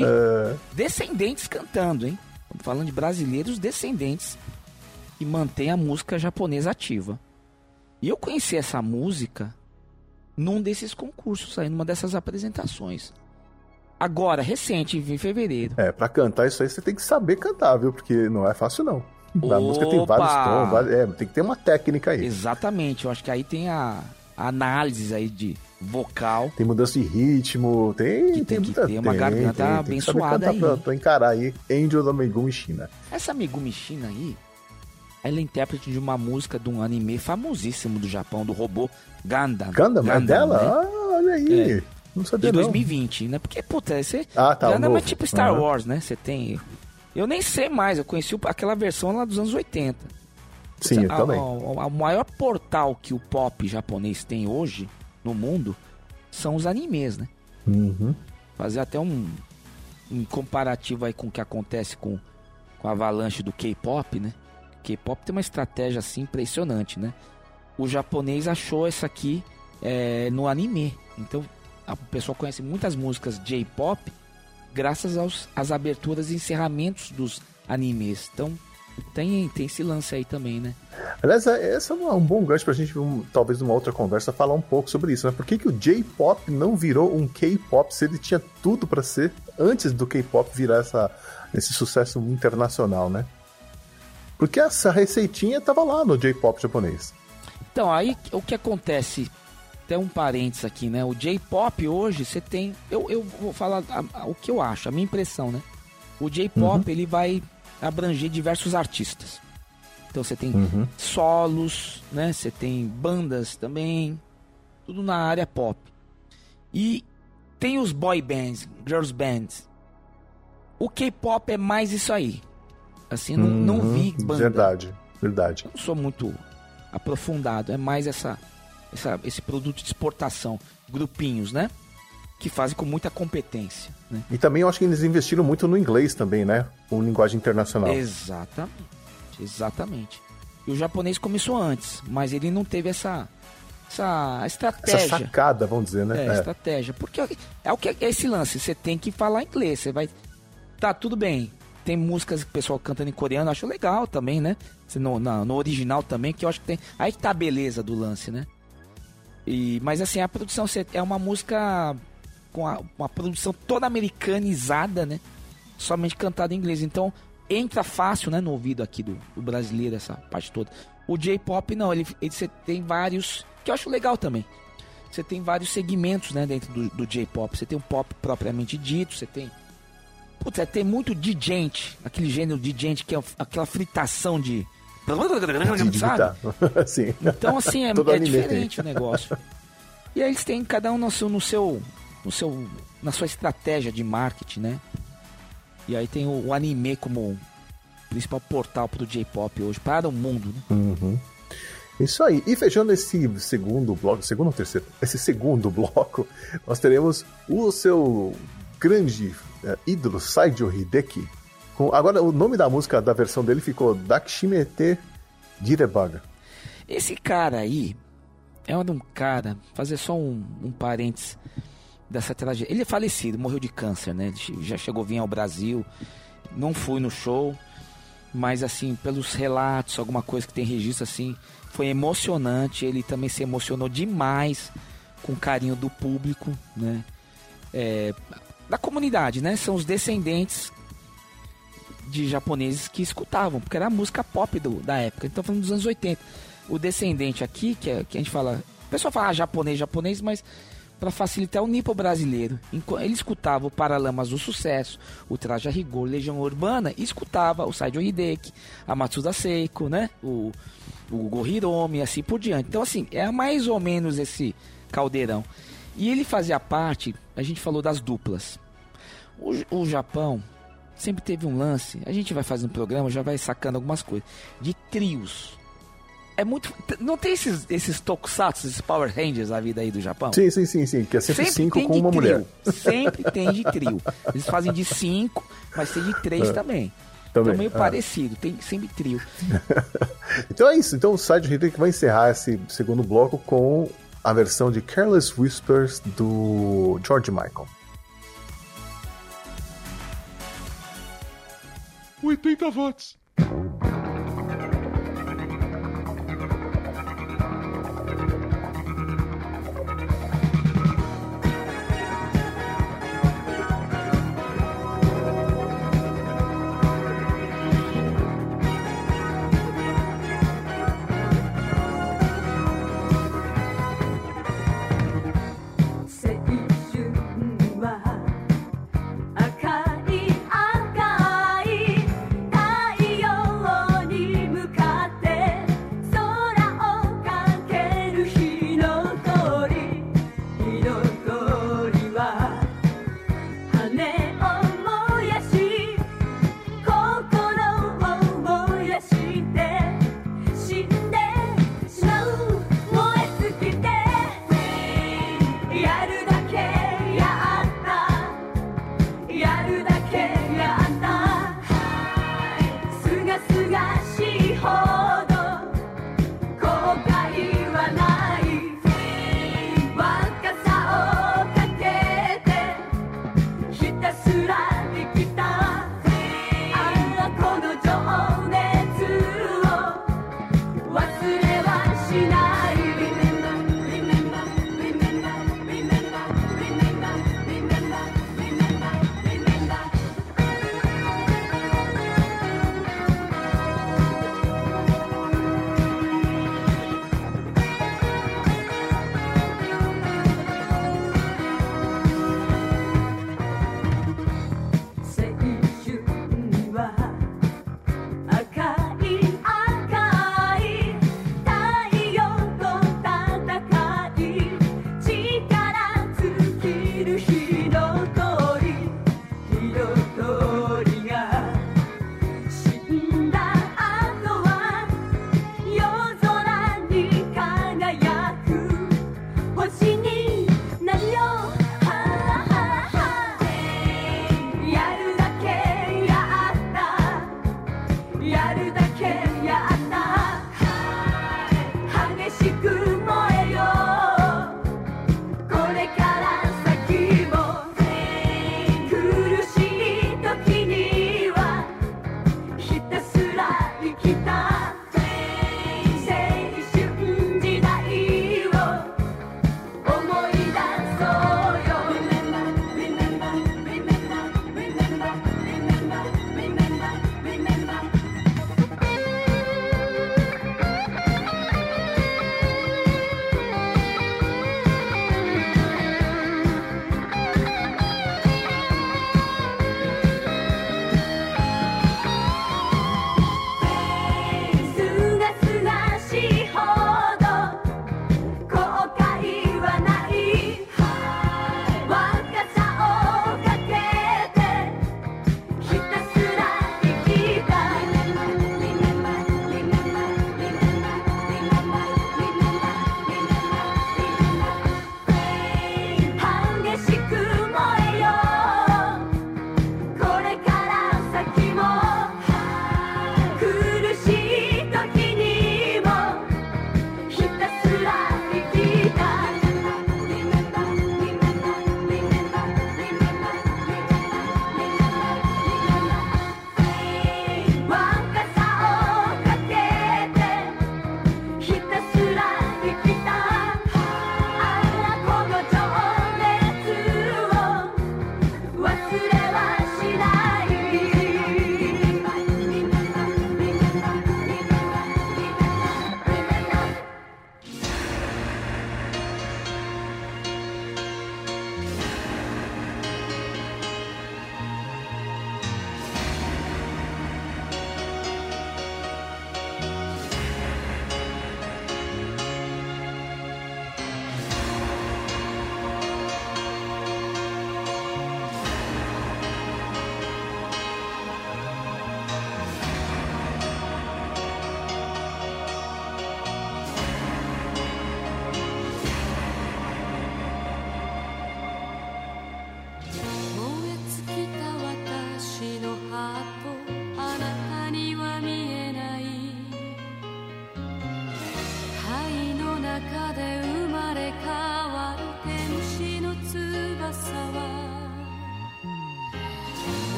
descendentes cantando, hein? Estamos falando de brasileiros descendentes que mantêm a música japonesa ativa. E eu conheci essa música num desses concursos aí, numa dessas apresentações. Agora, recente, em fevereiro. É, pra cantar isso aí você tem que saber cantar, viu? Porque não é fácil, não. A Opa! música tem vários tons, vários- é, tem que ter uma técnica aí. Exatamente, eu acho que aí tem a, a análise aí de vocal. Tem mudança de ritmo, tem, Que tem que muita- ter uma garganta tem que abençoada aí. Pra, encarar aí Angel da Megumi China. Essa Megumi Shina aí, ela é intérprete de uma música de um anime famosíssimo do Japão, do robô Gundam. Gundam, é dela? né? Ah, olha aí. É. Não sabia De não. 2020, né? Porque, puta, você... Ah, tá, Gundam é tipo Star Aham. Wars, né? Você tem... Eu nem sei mais, eu conheci aquela versão lá dos anos 80. Sim, eu a, também. o maior portal que o pop japonês tem hoje no mundo são os animes, né? Uhum. Fazer até um, um comparativo aí com o que acontece com, com a avalanche do K-pop, né? K-pop tem uma estratégia assim impressionante, né? O japonês achou essa aqui é, no anime. Então a pessoa conhece muitas músicas J-pop graças aos, às aberturas e encerramentos dos animes. Então tem, tem esse lance aí também, né? Aliás, é- esse é um, bom gancho pra gente, um, talvez numa outra conversa, falar um pouco sobre isso, né? Por que, que o J-pop não virou um K-pop se ele tinha tudo pra ser antes do K-pop virar essa, esse sucesso internacional, né? Porque essa receitinha tava lá no J-pop japonês. Então, aí o que acontece? Tem um parênteses aqui, né? O J-pop hoje você tem. Eu, eu vou falar a- a- o que eu acho, a minha impressão, né? O J-pop ele vai abranger diversos artistas. Então você tem Uhum. solos, né? Você tem bandas também, tudo na área pop. E tem os boy bands, girls bands. O K-pop é mais isso aí. Assim, não, não Uhum, vi banda. Verdade, verdade. Eu não sou muito aprofundado, é mais essa, essa- esse produto de exportação, grupinhos, né? Que fazem com muita competência, né? E também eu acho que eles investiram muito no inglês também, né? Com linguagem internacional. Exatamente, exatamente. E o japonês começou antes, mas ele não teve essa, essa Essa estratégia. sacada, vamos dizer, né? É, É. estratégia. Porque é o que é esse lance, você tem que falar inglês, você vai. Tá, tudo bem. Tem músicas que o pessoal cantando em coreano, eu acho legal também, né? No, na- no original também, que eu acho que tem. Aí que tá a beleza do lance, né? E, mas assim, a produção é uma música com a- uma produção toda americanizada, né? Somente cantada em inglês. Então entra fácil, né, no ouvido aqui do, do brasileiro, essa parte toda. O J-pop não, ele, ele você tem vários. Que eu acho legal também. Você tem vários segmentos, né, dentro do, do J-pop. Você tem o pop propriamente dito, você tem. Putz, é, tem muito de gente, aquele gênero de gente que é aquela fritação de. De Sabe? Sim. Então, assim, é, é anime tem. diferente o negócio. E aí eles têm cada um no seu, no seu, no seu, na sua estratégia de marketing, né? E aí tem o, o anime como principal portal pro J-pop hoje, para o mundo, né? Uhum. Isso aí. E fechando esse segundo bloco, segundo ou terceiro? Esse segundo bloco, nós teremos o seu grande eh, ídolo, Saijo Hideki. Com, agora, o nome da música da versão dele ficou Dakshimete Direbaga. Esse cara aí é um cara, fazer só um, um parênteses dessa tragédia. Ele é falecido, morreu de câncer, né? Ele já chegou a vir ao Brasil, não fui no show, mas assim, pelos relatos, alguma coisa que tem registro assim, foi emocionante. Ele também se emocionou demais com o carinho do público, né? É, da comunidade, né? São os descendentes de japoneses que escutavam, porque era a música pop do, da época. Então, falando dos anos 80. O descendente aqui, que, é, que a gente fala. O pessoal fala ah, japonês, japonês, mas para facilitar o nipo brasileiro. Ele escutava o Paralamas do Sucesso, o Traje a Rigor, Legião Urbana, e escutava o Saijo Hideki, a Matsuda Seiko, né? O, o Go Hiromi, e assim por diante. Então, assim, é mais ou menos esse caldeirão. E ele fazia parte, a gente falou das duplas. O, o Japão sempre teve um lance, a gente vai fazendo programa, já vai sacando algumas coisas, de trios. É muito. Não tem esses, esses tokusatsu, esses Power Rangers da vida aí do Japão? Sim, sim, sim, sim. Que é sempre, cinco tem com uma trio. mulher. Sempre tem de trio. Eles fazem de cinco, mas tem de três também. Também, Então meio ah. parecido, tem sempre trio. Então é isso. Então o Saijo Hideki vai encerrar esse segundo bloco com a versão de Careless Whispers do George Michael. 80 watts.「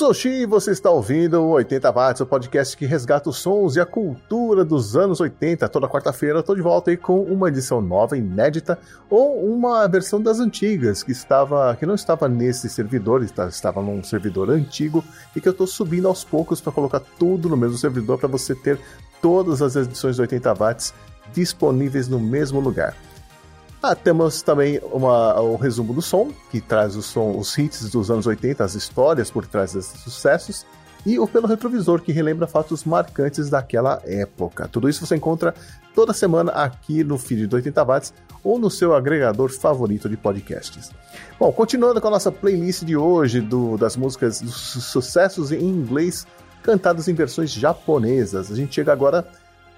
sou o Xi e você está ouvindo o 80 Watts, o podcast que resgata os sons e a cultura dos anos 80. Toda quarta-feira eu estou de volta aí com uma edição nova, inédita, ou uma versão das antigas, que estava que não estava nesse servidor, estava num servidor antigo, e que eu estou subindo aos poucos para colocar tudo no mesmo servidor para você ter todas as edições do 80 Watts disponíveis no mesmo lugar. Ah, temos também uma- o resumo do som, que traz o som, os hits dos anos 80, as histórias por trás desses sucessos, e o Pelo Retrovisor, que relembra fatos marcantes daquela época. Tudo isso você encontra toda semana aqui no feed do 80 Watts ou no seu agregador favorito de podcasts. Bom, continuando com a nossa playlist de hoje do- das músicas dos su- sucessos em inglês cantadas em versões japonesas. A gente chega agora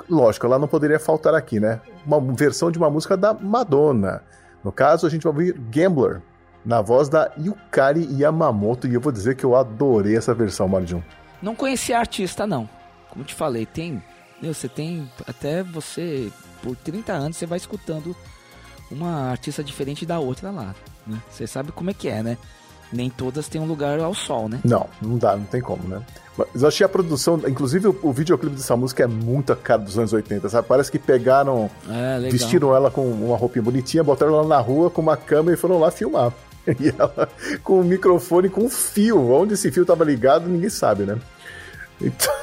lógico, ela não poderia faltar aqui, né? Uma versão de uma música da Madonna. No caso, a gente vai ouvir Gambler, na voz da Yukari Yamamoto, e eu vou dizer que eu adorei essa versão, Marjun. Não conhecia a artista, não. Como te falei, tem. Meu, você tem. Até você, por 30 anos, você vai escutando uma artista diferente da outra lá. né? Você sabe como é que é, né? Nem todas têm um lugar ao sol, né? Não, não dá, não tem como, né? Mas eu achei a produção, inclusive o, o videoclipe dessa música é muito a cara dos anos 80, sabe? Parece que pegaram, É, vestiram ela com uma roupinha bonitinha, botaram ela na rua com uma câmera e foram lá filmar. E ela com o microfone com um fio. Onde esse fio tava ligado, ninguém sabe, né? Então.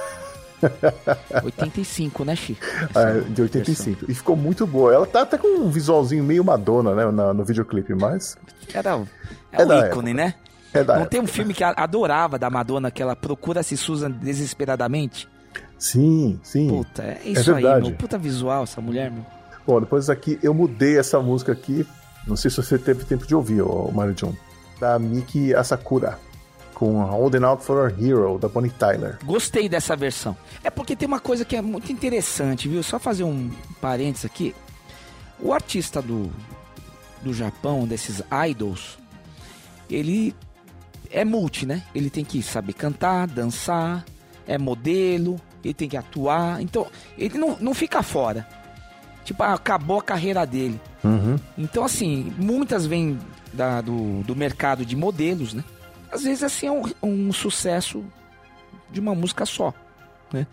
85, né, Chi? É, de 85. E ficou muito boa. Ela tá até com um visualzinho meio Madonna, né, na- no videoclipe, mas Era, o- É é, da o ícone, né? é da Não época. tem um filme que adorava da Madonna, que ela procura se Susan desesperadamente? Sim, sim. Puta, é isso aí, verdade. meu. Puta visual, essa mulher, meu. Bom, depois aqui eu mudei essa música aqui. Não sei se você teve tempo de ouvir, ô Mario John. Da Miki Asakura. Com Holding Out for a Hero, da Bonnie Tyler. Gostei dessa versão. É porque tem uma coisa que é muito interessante, viu? Só fazer um parênteses aqui. O artista do, do Japão, desses idols, ele é multi, né? Ele tem que saber cantar, dançar, é modelo, ele tem que atuar. Então, ele não, não fica fora. Tipo, ah, acabou a carreira dele. Uhum. Então, assim, muitas vêm da- do, do mercado de modelos, né? Às vezes, assim, é um, um sucesso de uma música só, né?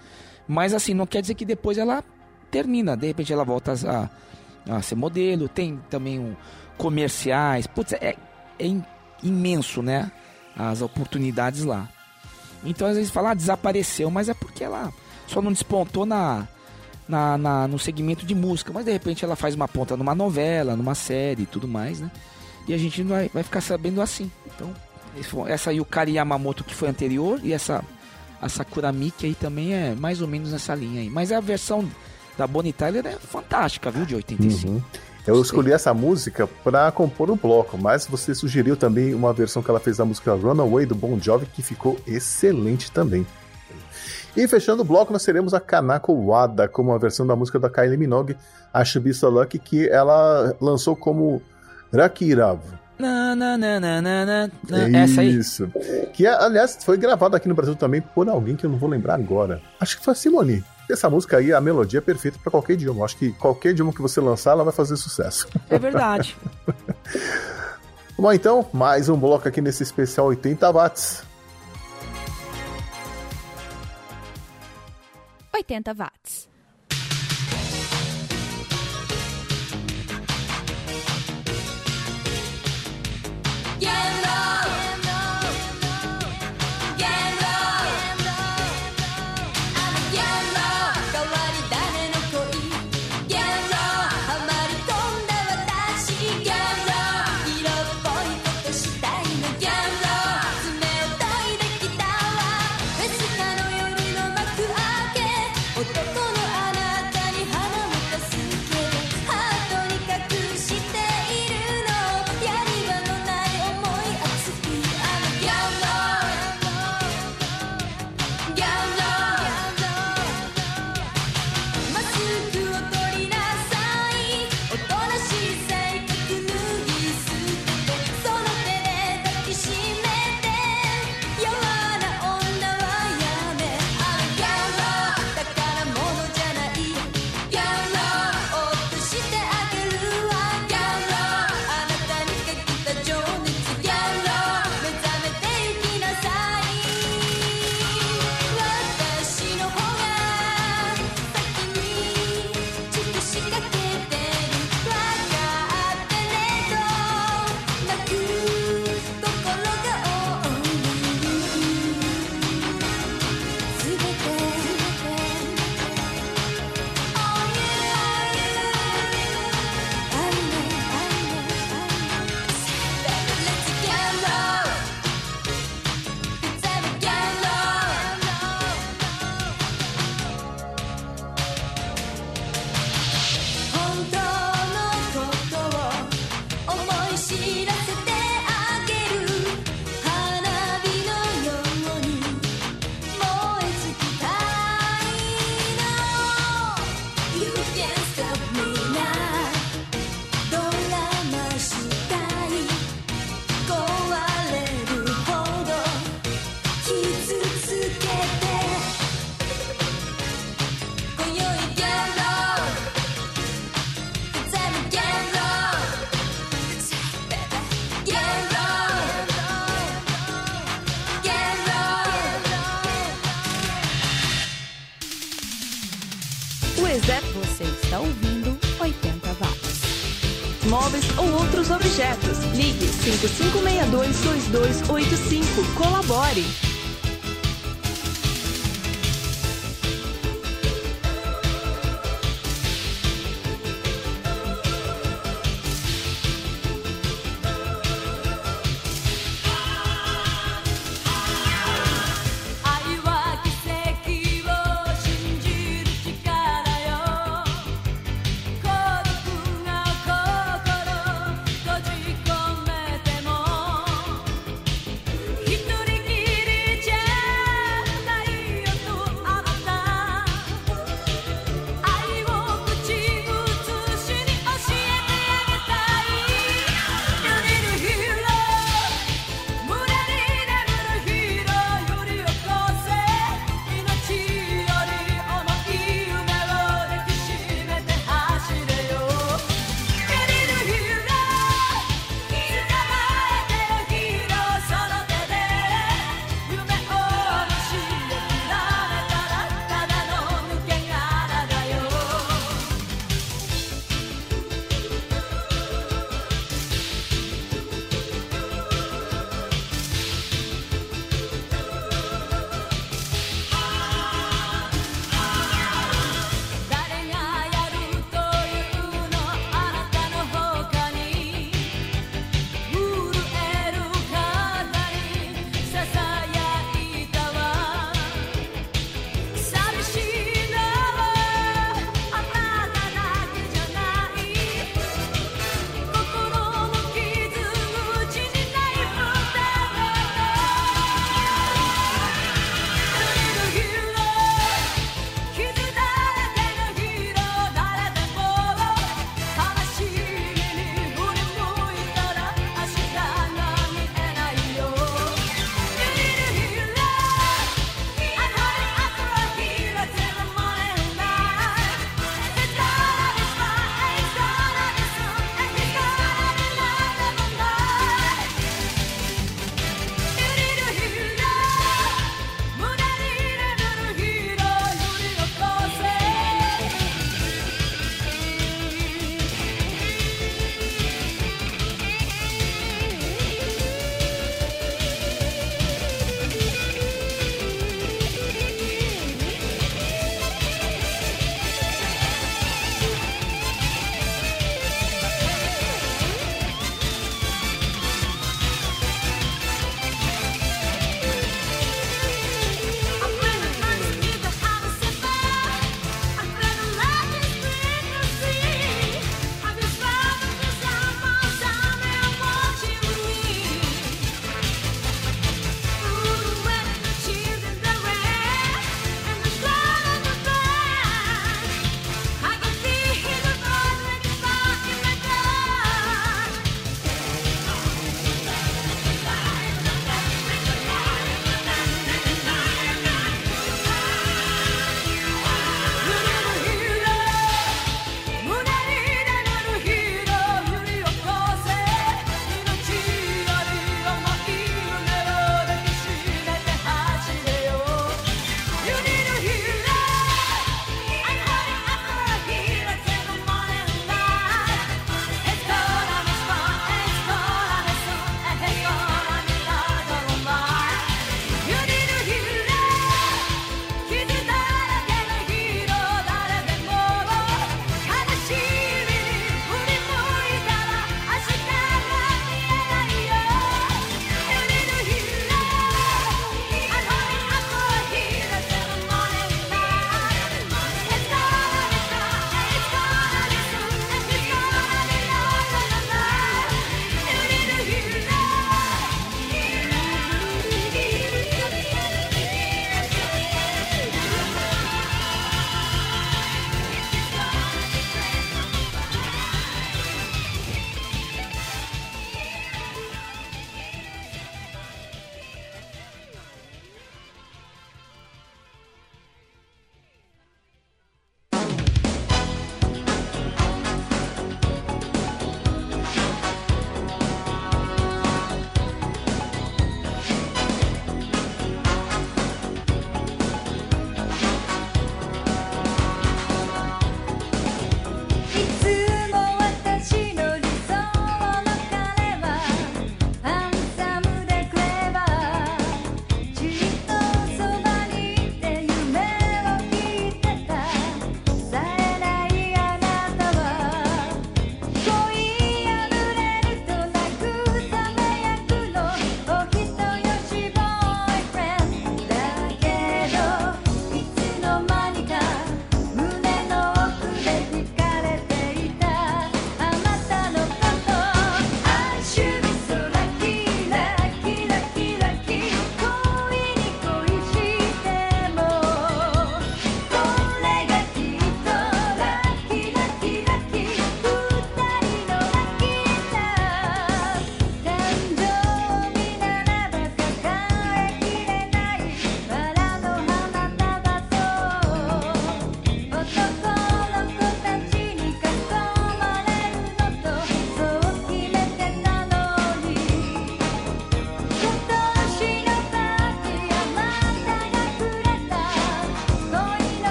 Mas, assim, não quer dizer que depois ela termina. De repente, ela volta a, a ser modelo. Tem também um, comerciais. Putz, é, é im- imenso, né? As oportunidades lá. Então, às vezes, fala, ah, desapareceu. Mas é porque ela só não despontou na, na, na- no segmento de música, mas de repente ela faz uma ponta numa novela, numa série e tudo mais, né? E a gente vai, vai ficar sabendo assim. Então, essa Yukari Yamamoto que foi anterior e essa a Sakura Miki aí também é mais ou menos nessa linha aí. Mas a versão da Bonnie Tyler é fantástica, viu, de 85. Uhum. Eu escolhi essa música pra compor o bloco, mas você sugeriu também uma versão que ela fez da música Runaway do Bon Jovi, que ficou excelente também. E fechando o bloco, nós teremos a Kanako Wada, como a versão da música da Kylie Minogue, a So Lucky, que ela lançou como Rakirav. Na, na, na, na, na, na, na. Essa aí. Isso. Que, aliás, foi gravada aqui no Brasil também por alguém que eu não vou lembrar agora. Acho que foi a Simone. Essa música aí, a melodia é perfeita pra qualquer idioma. Acho que qualquer idioma que você lançar, ela vai fazer sucesso. É verdade. Bom, então, mais um bloco aqui nesse especial 80 watts. 80 watts.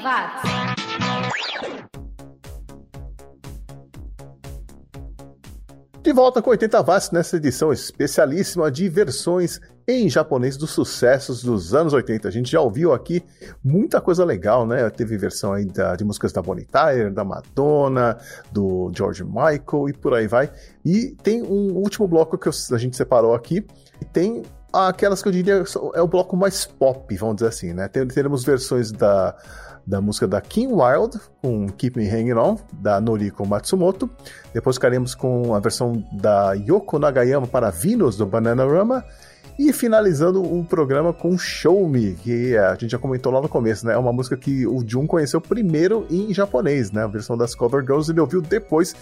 80 watts. De volta com 80 watts nessa edição especialíssima de versões em japonês dos sucessos dos anos 80. A gente já ouviu aqui muita coisa legal, né? Teve versão aí da- de músicas da Bonnie Tyler, da Madonna, do George Michael e por aí vai. E tem um último bloco que a gente separou aqui. E tem aquelas que eu diria é o bloco mais pop, vamos dizer assim, né? Teremos versões da, da música da Kim Wilde, com Keep Me Hanging On, da Noriko Matsumoto. Depois ficaremos com a versão da Yoko Nagayama para Venus, do Bananarama. E finalizando o programa com Show Me, que a gente já comentou lá no começo, né? É uma música que o Jun conheceu primeiro em japonês, né? A versão das Cover Girls ele ouviu depois,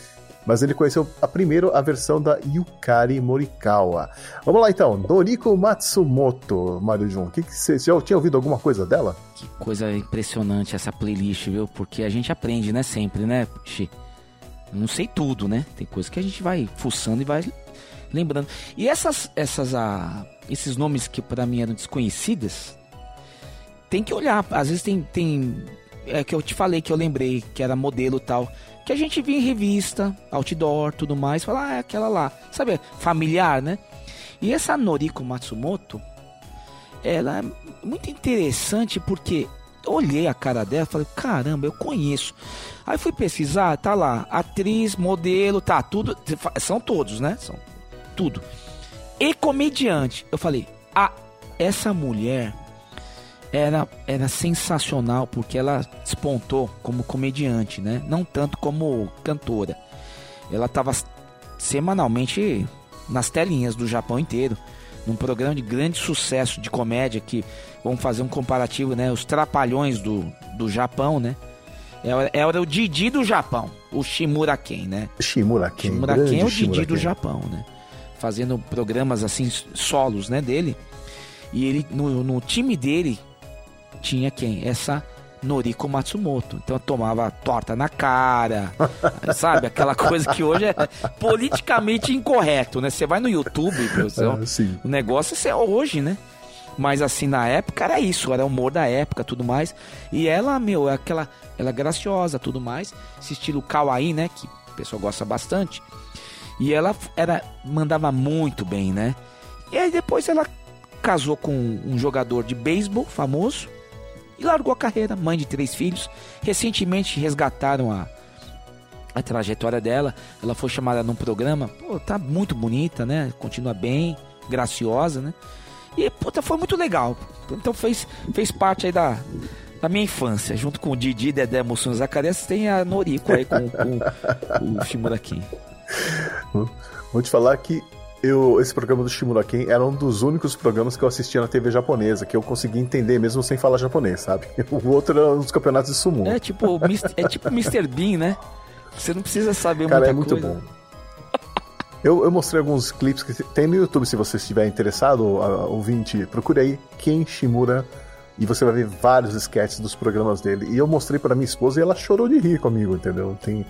mas ele conheceu a primeiro a versão da Yukari Morikawa. Vamos lá então, Noriko Matsumoto, Mario Jun. Que você já tinha ouvido alguma coisa dela? Que coisa impressionante essa playlist, viu? Porque a gente aprende, né? Sempre, né? Não sei tudo, né? Tem coisa que a gente vai fuçando e vai lembrando. E essas, essas, ah, esses nomes que pra mim eram desconhecidas, tem que olhar. Às vezes tem, tem, é que eu te falei que eu lembrei que era modelo tal, que a gente via em revista, outdoor, tudo mais, fala, ah, é aquela lá, sabe? Familiar, né? E essa Noriko Matsumoto, ela é muito interessante porque olhei a cara dela falei, caramba, eu conheço. Aí fui pesquisar, tá lá, atriz, modelo, tá, tudo, são todos, né? São tudo. E comediante. Eu falei, ah, essa mulher era, era sensacional porque ela despontou como comediante, né? Não tanto como cantora. Ela tava semanalmente nas telinhas do Japão inteiro num programa de grande sucesso de comédia que vamos fazer um comparativo, né? Os trapalhões do, do Japão, né? Era, era o Didi do Japão, o Shimura Ken, né? Shimura Ken. Shimura Ken é o Didi do. Japão, né? Fazendo programas assim, solos, né, dele. E ele, no, no time dele, tinha quem? Essa Noriko Matsumoto. Então tomava torta na cara, sabe? Aquela coisa que hoje é politicamente incorreto, né? Você vai no YouTube, sim. o negócio é hoje, né? Mas assim, na época era isso, era o humor da época, tudo mais. E ela, meu, é aquela, ela é graciosa, tudo mais. Esse estilo kawaii, né, que o pessoal gosta bastante. E ela era mandava muito bem, né? E aí depois ela casou com um jogador de beisebol famoso e largou a carreira, mãe de três filhos. Recentemente resgataram a, a trajetória dela. Ela foi chamada num programa. Pô, tá muito bonita, né? Continua bem, graciosa, né? E, puta, foi muito legal. Então fez, fez parte aí da, da minha infância. Junto com o Didi, Dedé, Mussum Zacarias, tem a Noriko aí com, com o Shimura. Vou te falar que eu, esse programa do Shimura Ken era um dos únicos programas que eu assistia na TV japonesa, que eu conseguia entender mesmo sem falar japonês, sabe? O outro era os campeonatos de sumo. É tipo, é tipo Mr. Bean, né? Você não precisa saber Cara, muita é muito coisa. bom. Eu, eu mostrei alguns clipes que tem no YouTube, se você estiver interessado, a- ouvinte, procure aí Ken Shimura e você vai ver vários sketches dos programas dele. E eu mostrei pra minha esposa e ela chorou de rir comigo, entendeu? Tem,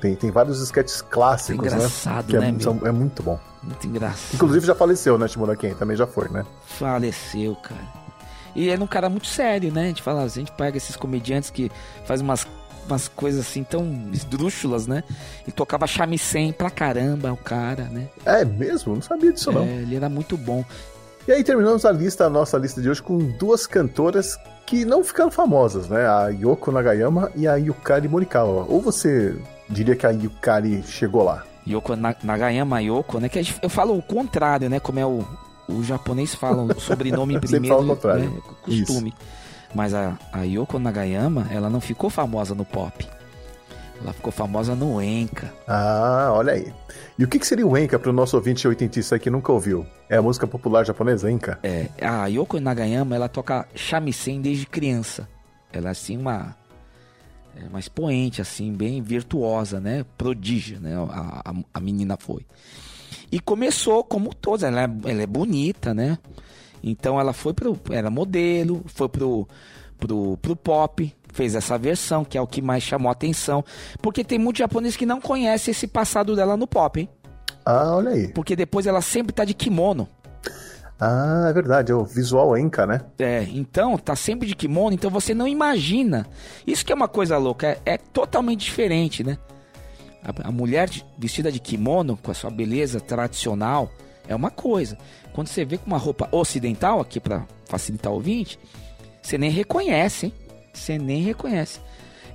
tem, tem vários sketches clássicos, Engraçado, né? Que é, né, são- meu? é muito bom. Muito engraçado. Inclusive já faleceu, né, Shimura Ken? Também já foi, né? Faleceu, cara. E era um cara muito sério, né? A gente fala, a gente pega esses comediantes que faz umas, umas coisas assim tão esdrúxulas, né? E tocava shamisen pra caramba o cara, né? É mesmo? Não sabia disso, não. É, ele era muito bom. E aí terminamos a lista, a nossa lista de hoje, com duas cantoras que não ficaram famosas, né? A Yoko Nagayama e a Yukari Morikawa. Ou você diria que a Yukari chegou lá? Yoko Na- Nagayama Yoko, né? Que eu falo o contrário, né? Como é o, o japonês fala o sobrenome Sempre primeiro, fala o contrário. né? Costume. Mas a, a Yoko Nagayama, ela não ficou famosa no pop. Ela ficou famosa no Enka. Ah, olha aí. E o que, que seria o Enka para o nosso ouvinte oitentista que nunca ouviu? É a música popular japonesa, Enka? É, a Yoko Nagayama, ela toca shamisen desde criança. Ela é assim uma é uma expoente assim, bem virtuosa, né? Prodígio, né? A, a, a menina foi. E começou como todos, ela é, ela é bonita, né? Então ela foi pro era modelo, foi pro pro, pro pop, fez essa versão, que é o que mais chamou a atenção, porque tem muito japonês que não conhece esse passado dela no pop, hein? Ah, olha aí. Porque depois ela sempre tá de kimono. Ah, é verdade, é o visual Enka, né? É, então tá sempre de kimono, então você não imagina. Isso que é uma coisa louca, é, é totalmente diferente, né? A, a mulher vestida de kimono, com a sua beleza tradicional, é uma coisa. Quando você vê com uma roupa ocidental, aqui pra facilitar o ouvinte, você nem reconhece, hein? Você nem reconhece.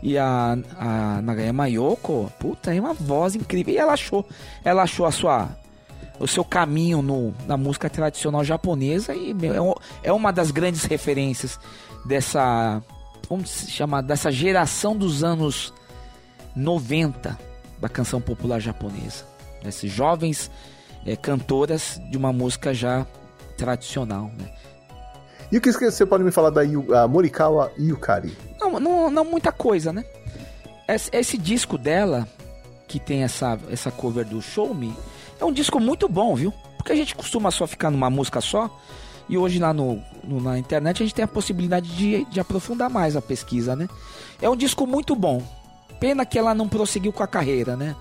E a, a Nagayama Yoko, puta, é uma voz incrível. E ela achou, ela achou a sua, o seu caminho no, na música tradicional japonesa e meu, é, um- é uma das grandes referências dessa, vamos chamar, dessa geração dos anos 90 da canção popular japonesa. Esses jovens eh, cantoras de uma música já tradicional, né? E o que você pode me falar da Yu- a Morikawa Yukari? Não, não, não muita coisa, né? Esse, esse disco dela, que tem essa, essa cover do Show Me, é um disco muito bom, viu? Porque a gente costuma só ficar numa música só. E hoje lá no, no- na internet a gente tem a possibilidade de, de aprofundar mais a pesquisa, né? É um disco muito bom. Pena que ela não prosseguiu com a carreira, né?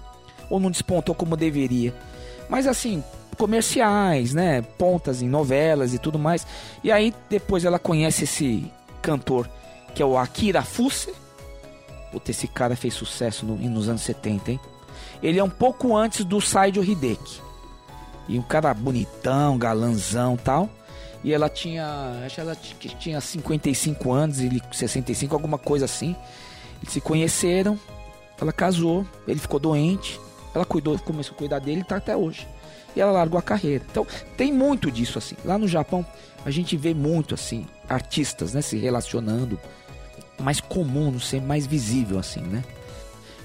Ou não despontou como deveria. Mas assim, comerciais, né? Pontas em novelas e tudo mais. E aí depois ela conhece esse cantor que é o Akira Fuse. Puta, esse cara fez sucesso no- nos anos 70, hein? Ele é um pouco antes do Saijo Hideki. E um cara bonitão, galanzão tal. E ela tinha. Acho que ela tinha 55 anos, ele 65, alguma coisa assim. Eles se conheceram, ela casou, ele ficou doente, ela cuidou, começou a cuidar dele e tá até hoje. E ela largou a carreira. Então, tem muito disso assim. Lá no Japão, a gente vê muito assim, artistas, né, se relacionando mais comum, não ser mais visível assim, né?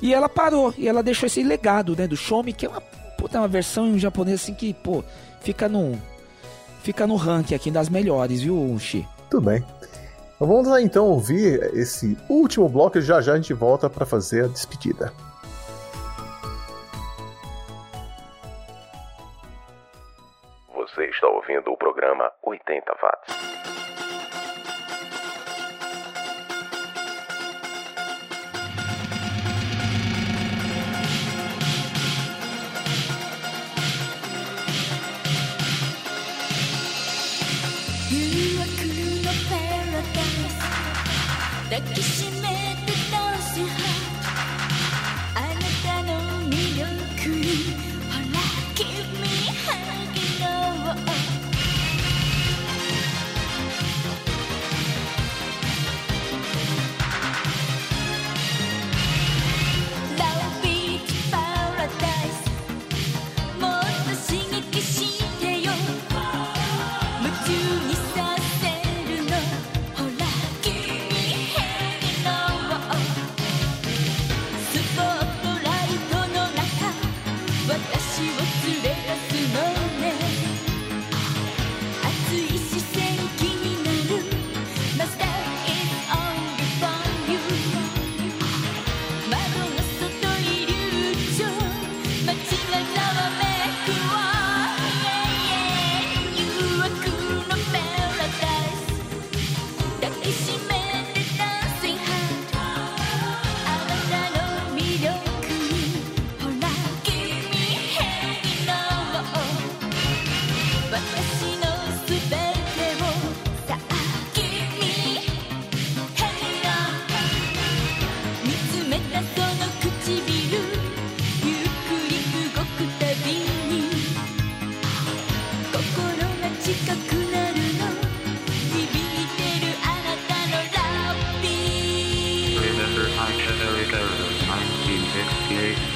E ela parou, e ela deixou esse legado, né, do Show Me, que é uma puta uma versão em japonês assim que, pô, fica no fica no ranking aqui das melhores, viu, Xi? Tudo bem. Vamos lá então ouvir esse último bloco e já já a gente volta para fazer a despedida. Você está ouvindo o programa 80 Watts. You are cool, no paradise. 1988.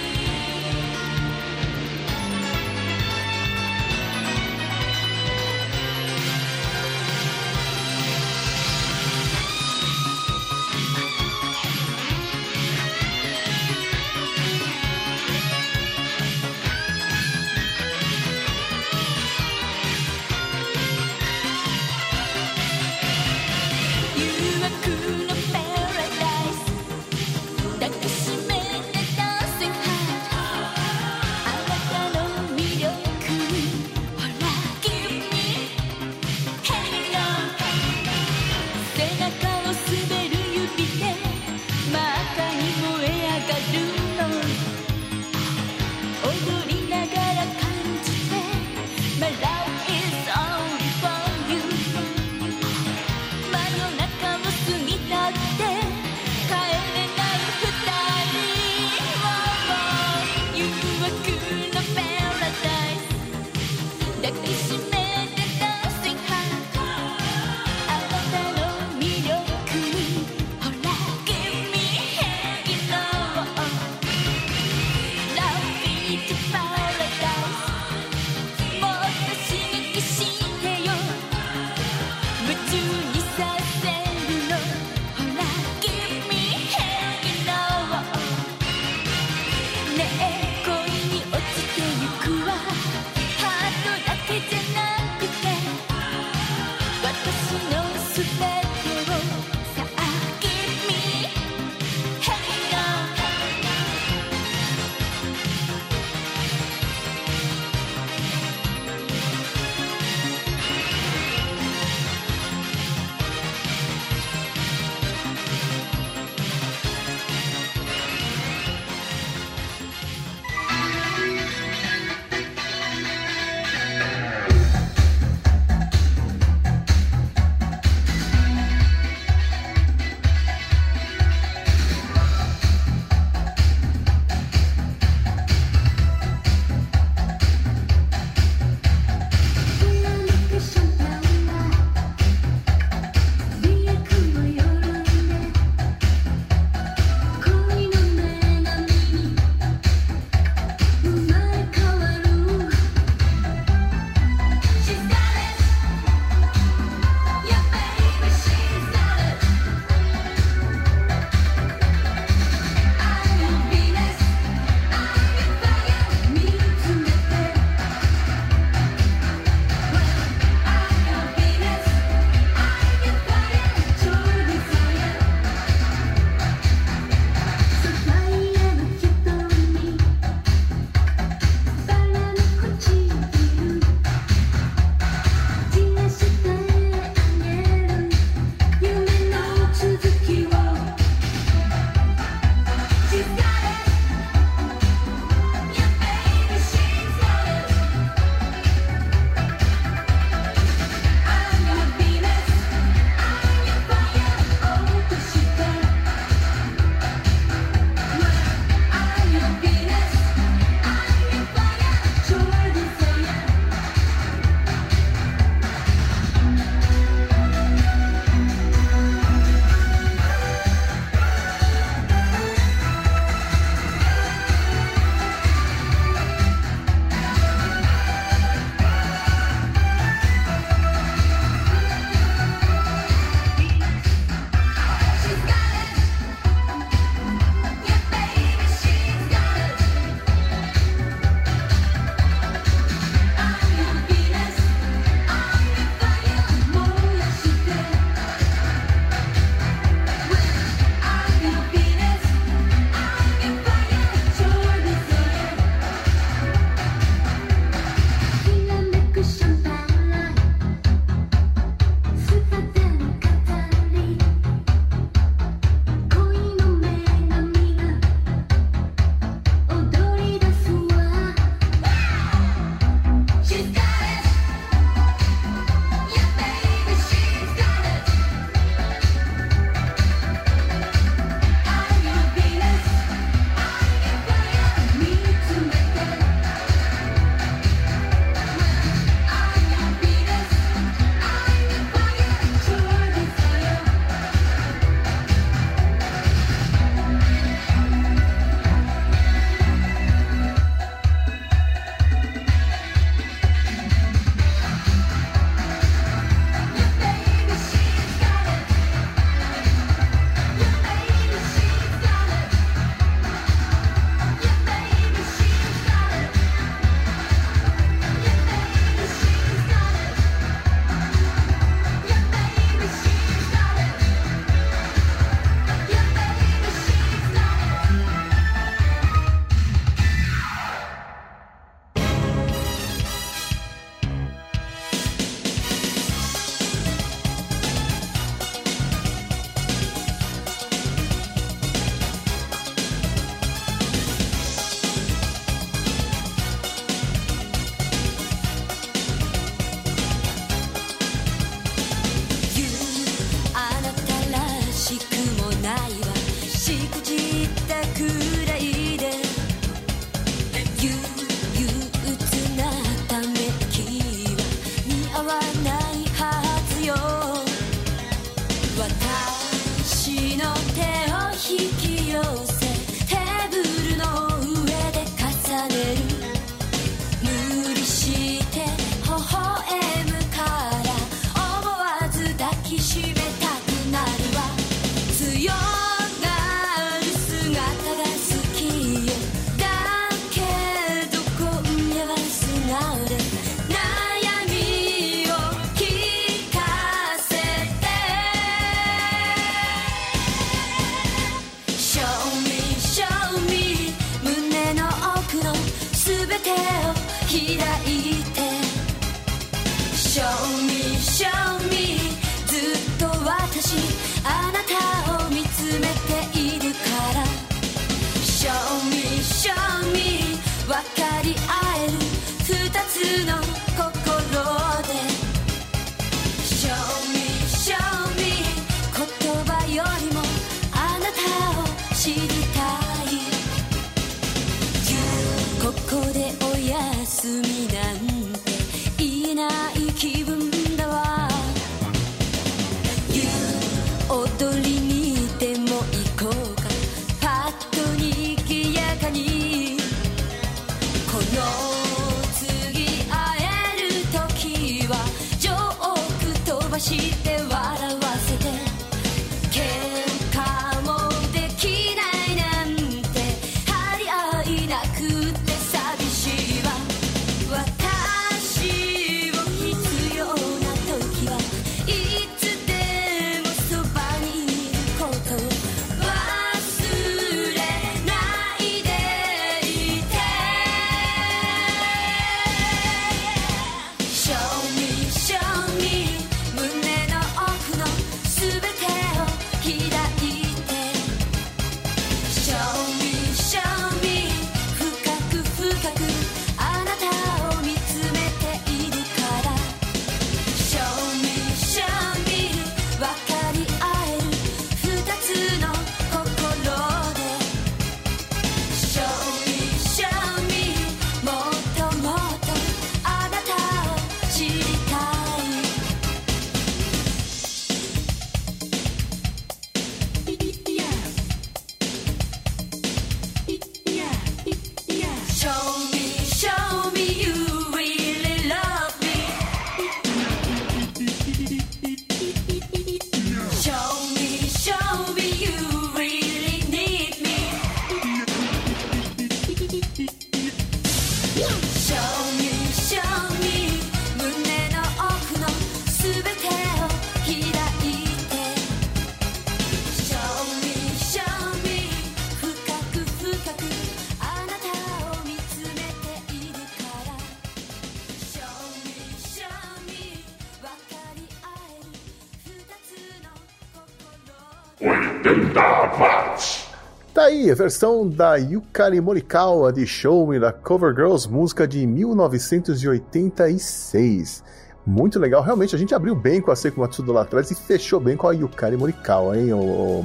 A versão da Yukari Morikawa de Show Me da Cover Girls, música de 1986. Muito legal, realmente a gente abriu bem com a Seiko Matsudo lá atrás e fechou bem com a Yukari Morikawa, hein, ô, ô?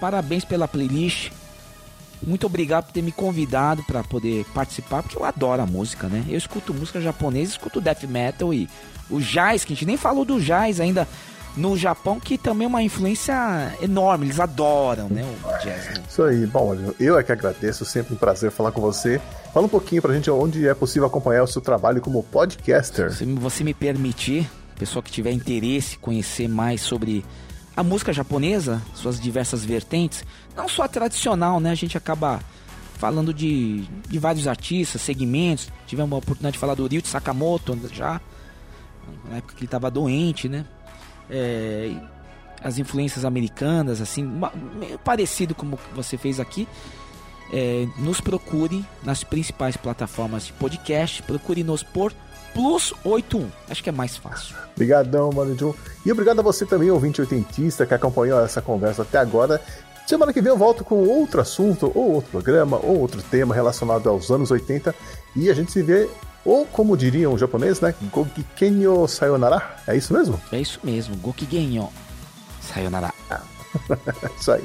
Parabéns pela playlist. Muito obrigado por ter me convidado para poder participar, porque eu adoro a música, né? Eu escuto música japonesa, escuto death metal e o jazz, que a gente nem falou do jazz ainda no Japão, que também é uma influência enorme, eles adoram, né, o jazz. né? Isso aí, bom, eu é que agradeço, sempre um prazer falar com você. Fala um pouquinho pra gente onde é possível acompanhar o seu trabalho como podcaster. Se você me permitir, pessoal que tiver interesse, conhecer mais sobre a música japonesa, suas diversas vertentes, não só a tradicional, né? A gente acaba falando de, de vários artistas, segmentos. Tivemos a oportunidade de falar do Ryuichi Sakamoto já, na época que ele estava doente, né? É, as influências americanas, assim, meio parecido como você fez aqui. É, nos procure nas principais plataformas de podcast, procure-nos por Plus 81. Acho que é mais fácil. Obrigadão, Mano. E obrigado a você também, ouvinte oitentista, que acompanhou essa conversa até agora. Semana que vem eu volto com outro assunto, ou outro programa, ou outro tema relacionado aos anos 80. E a gente se vê, ou como diriam os japoneses, né? Gogikenyo Sayonara. É isso mesmo? É isso mesmo. Gokigenyo. Sayonara. isso aí.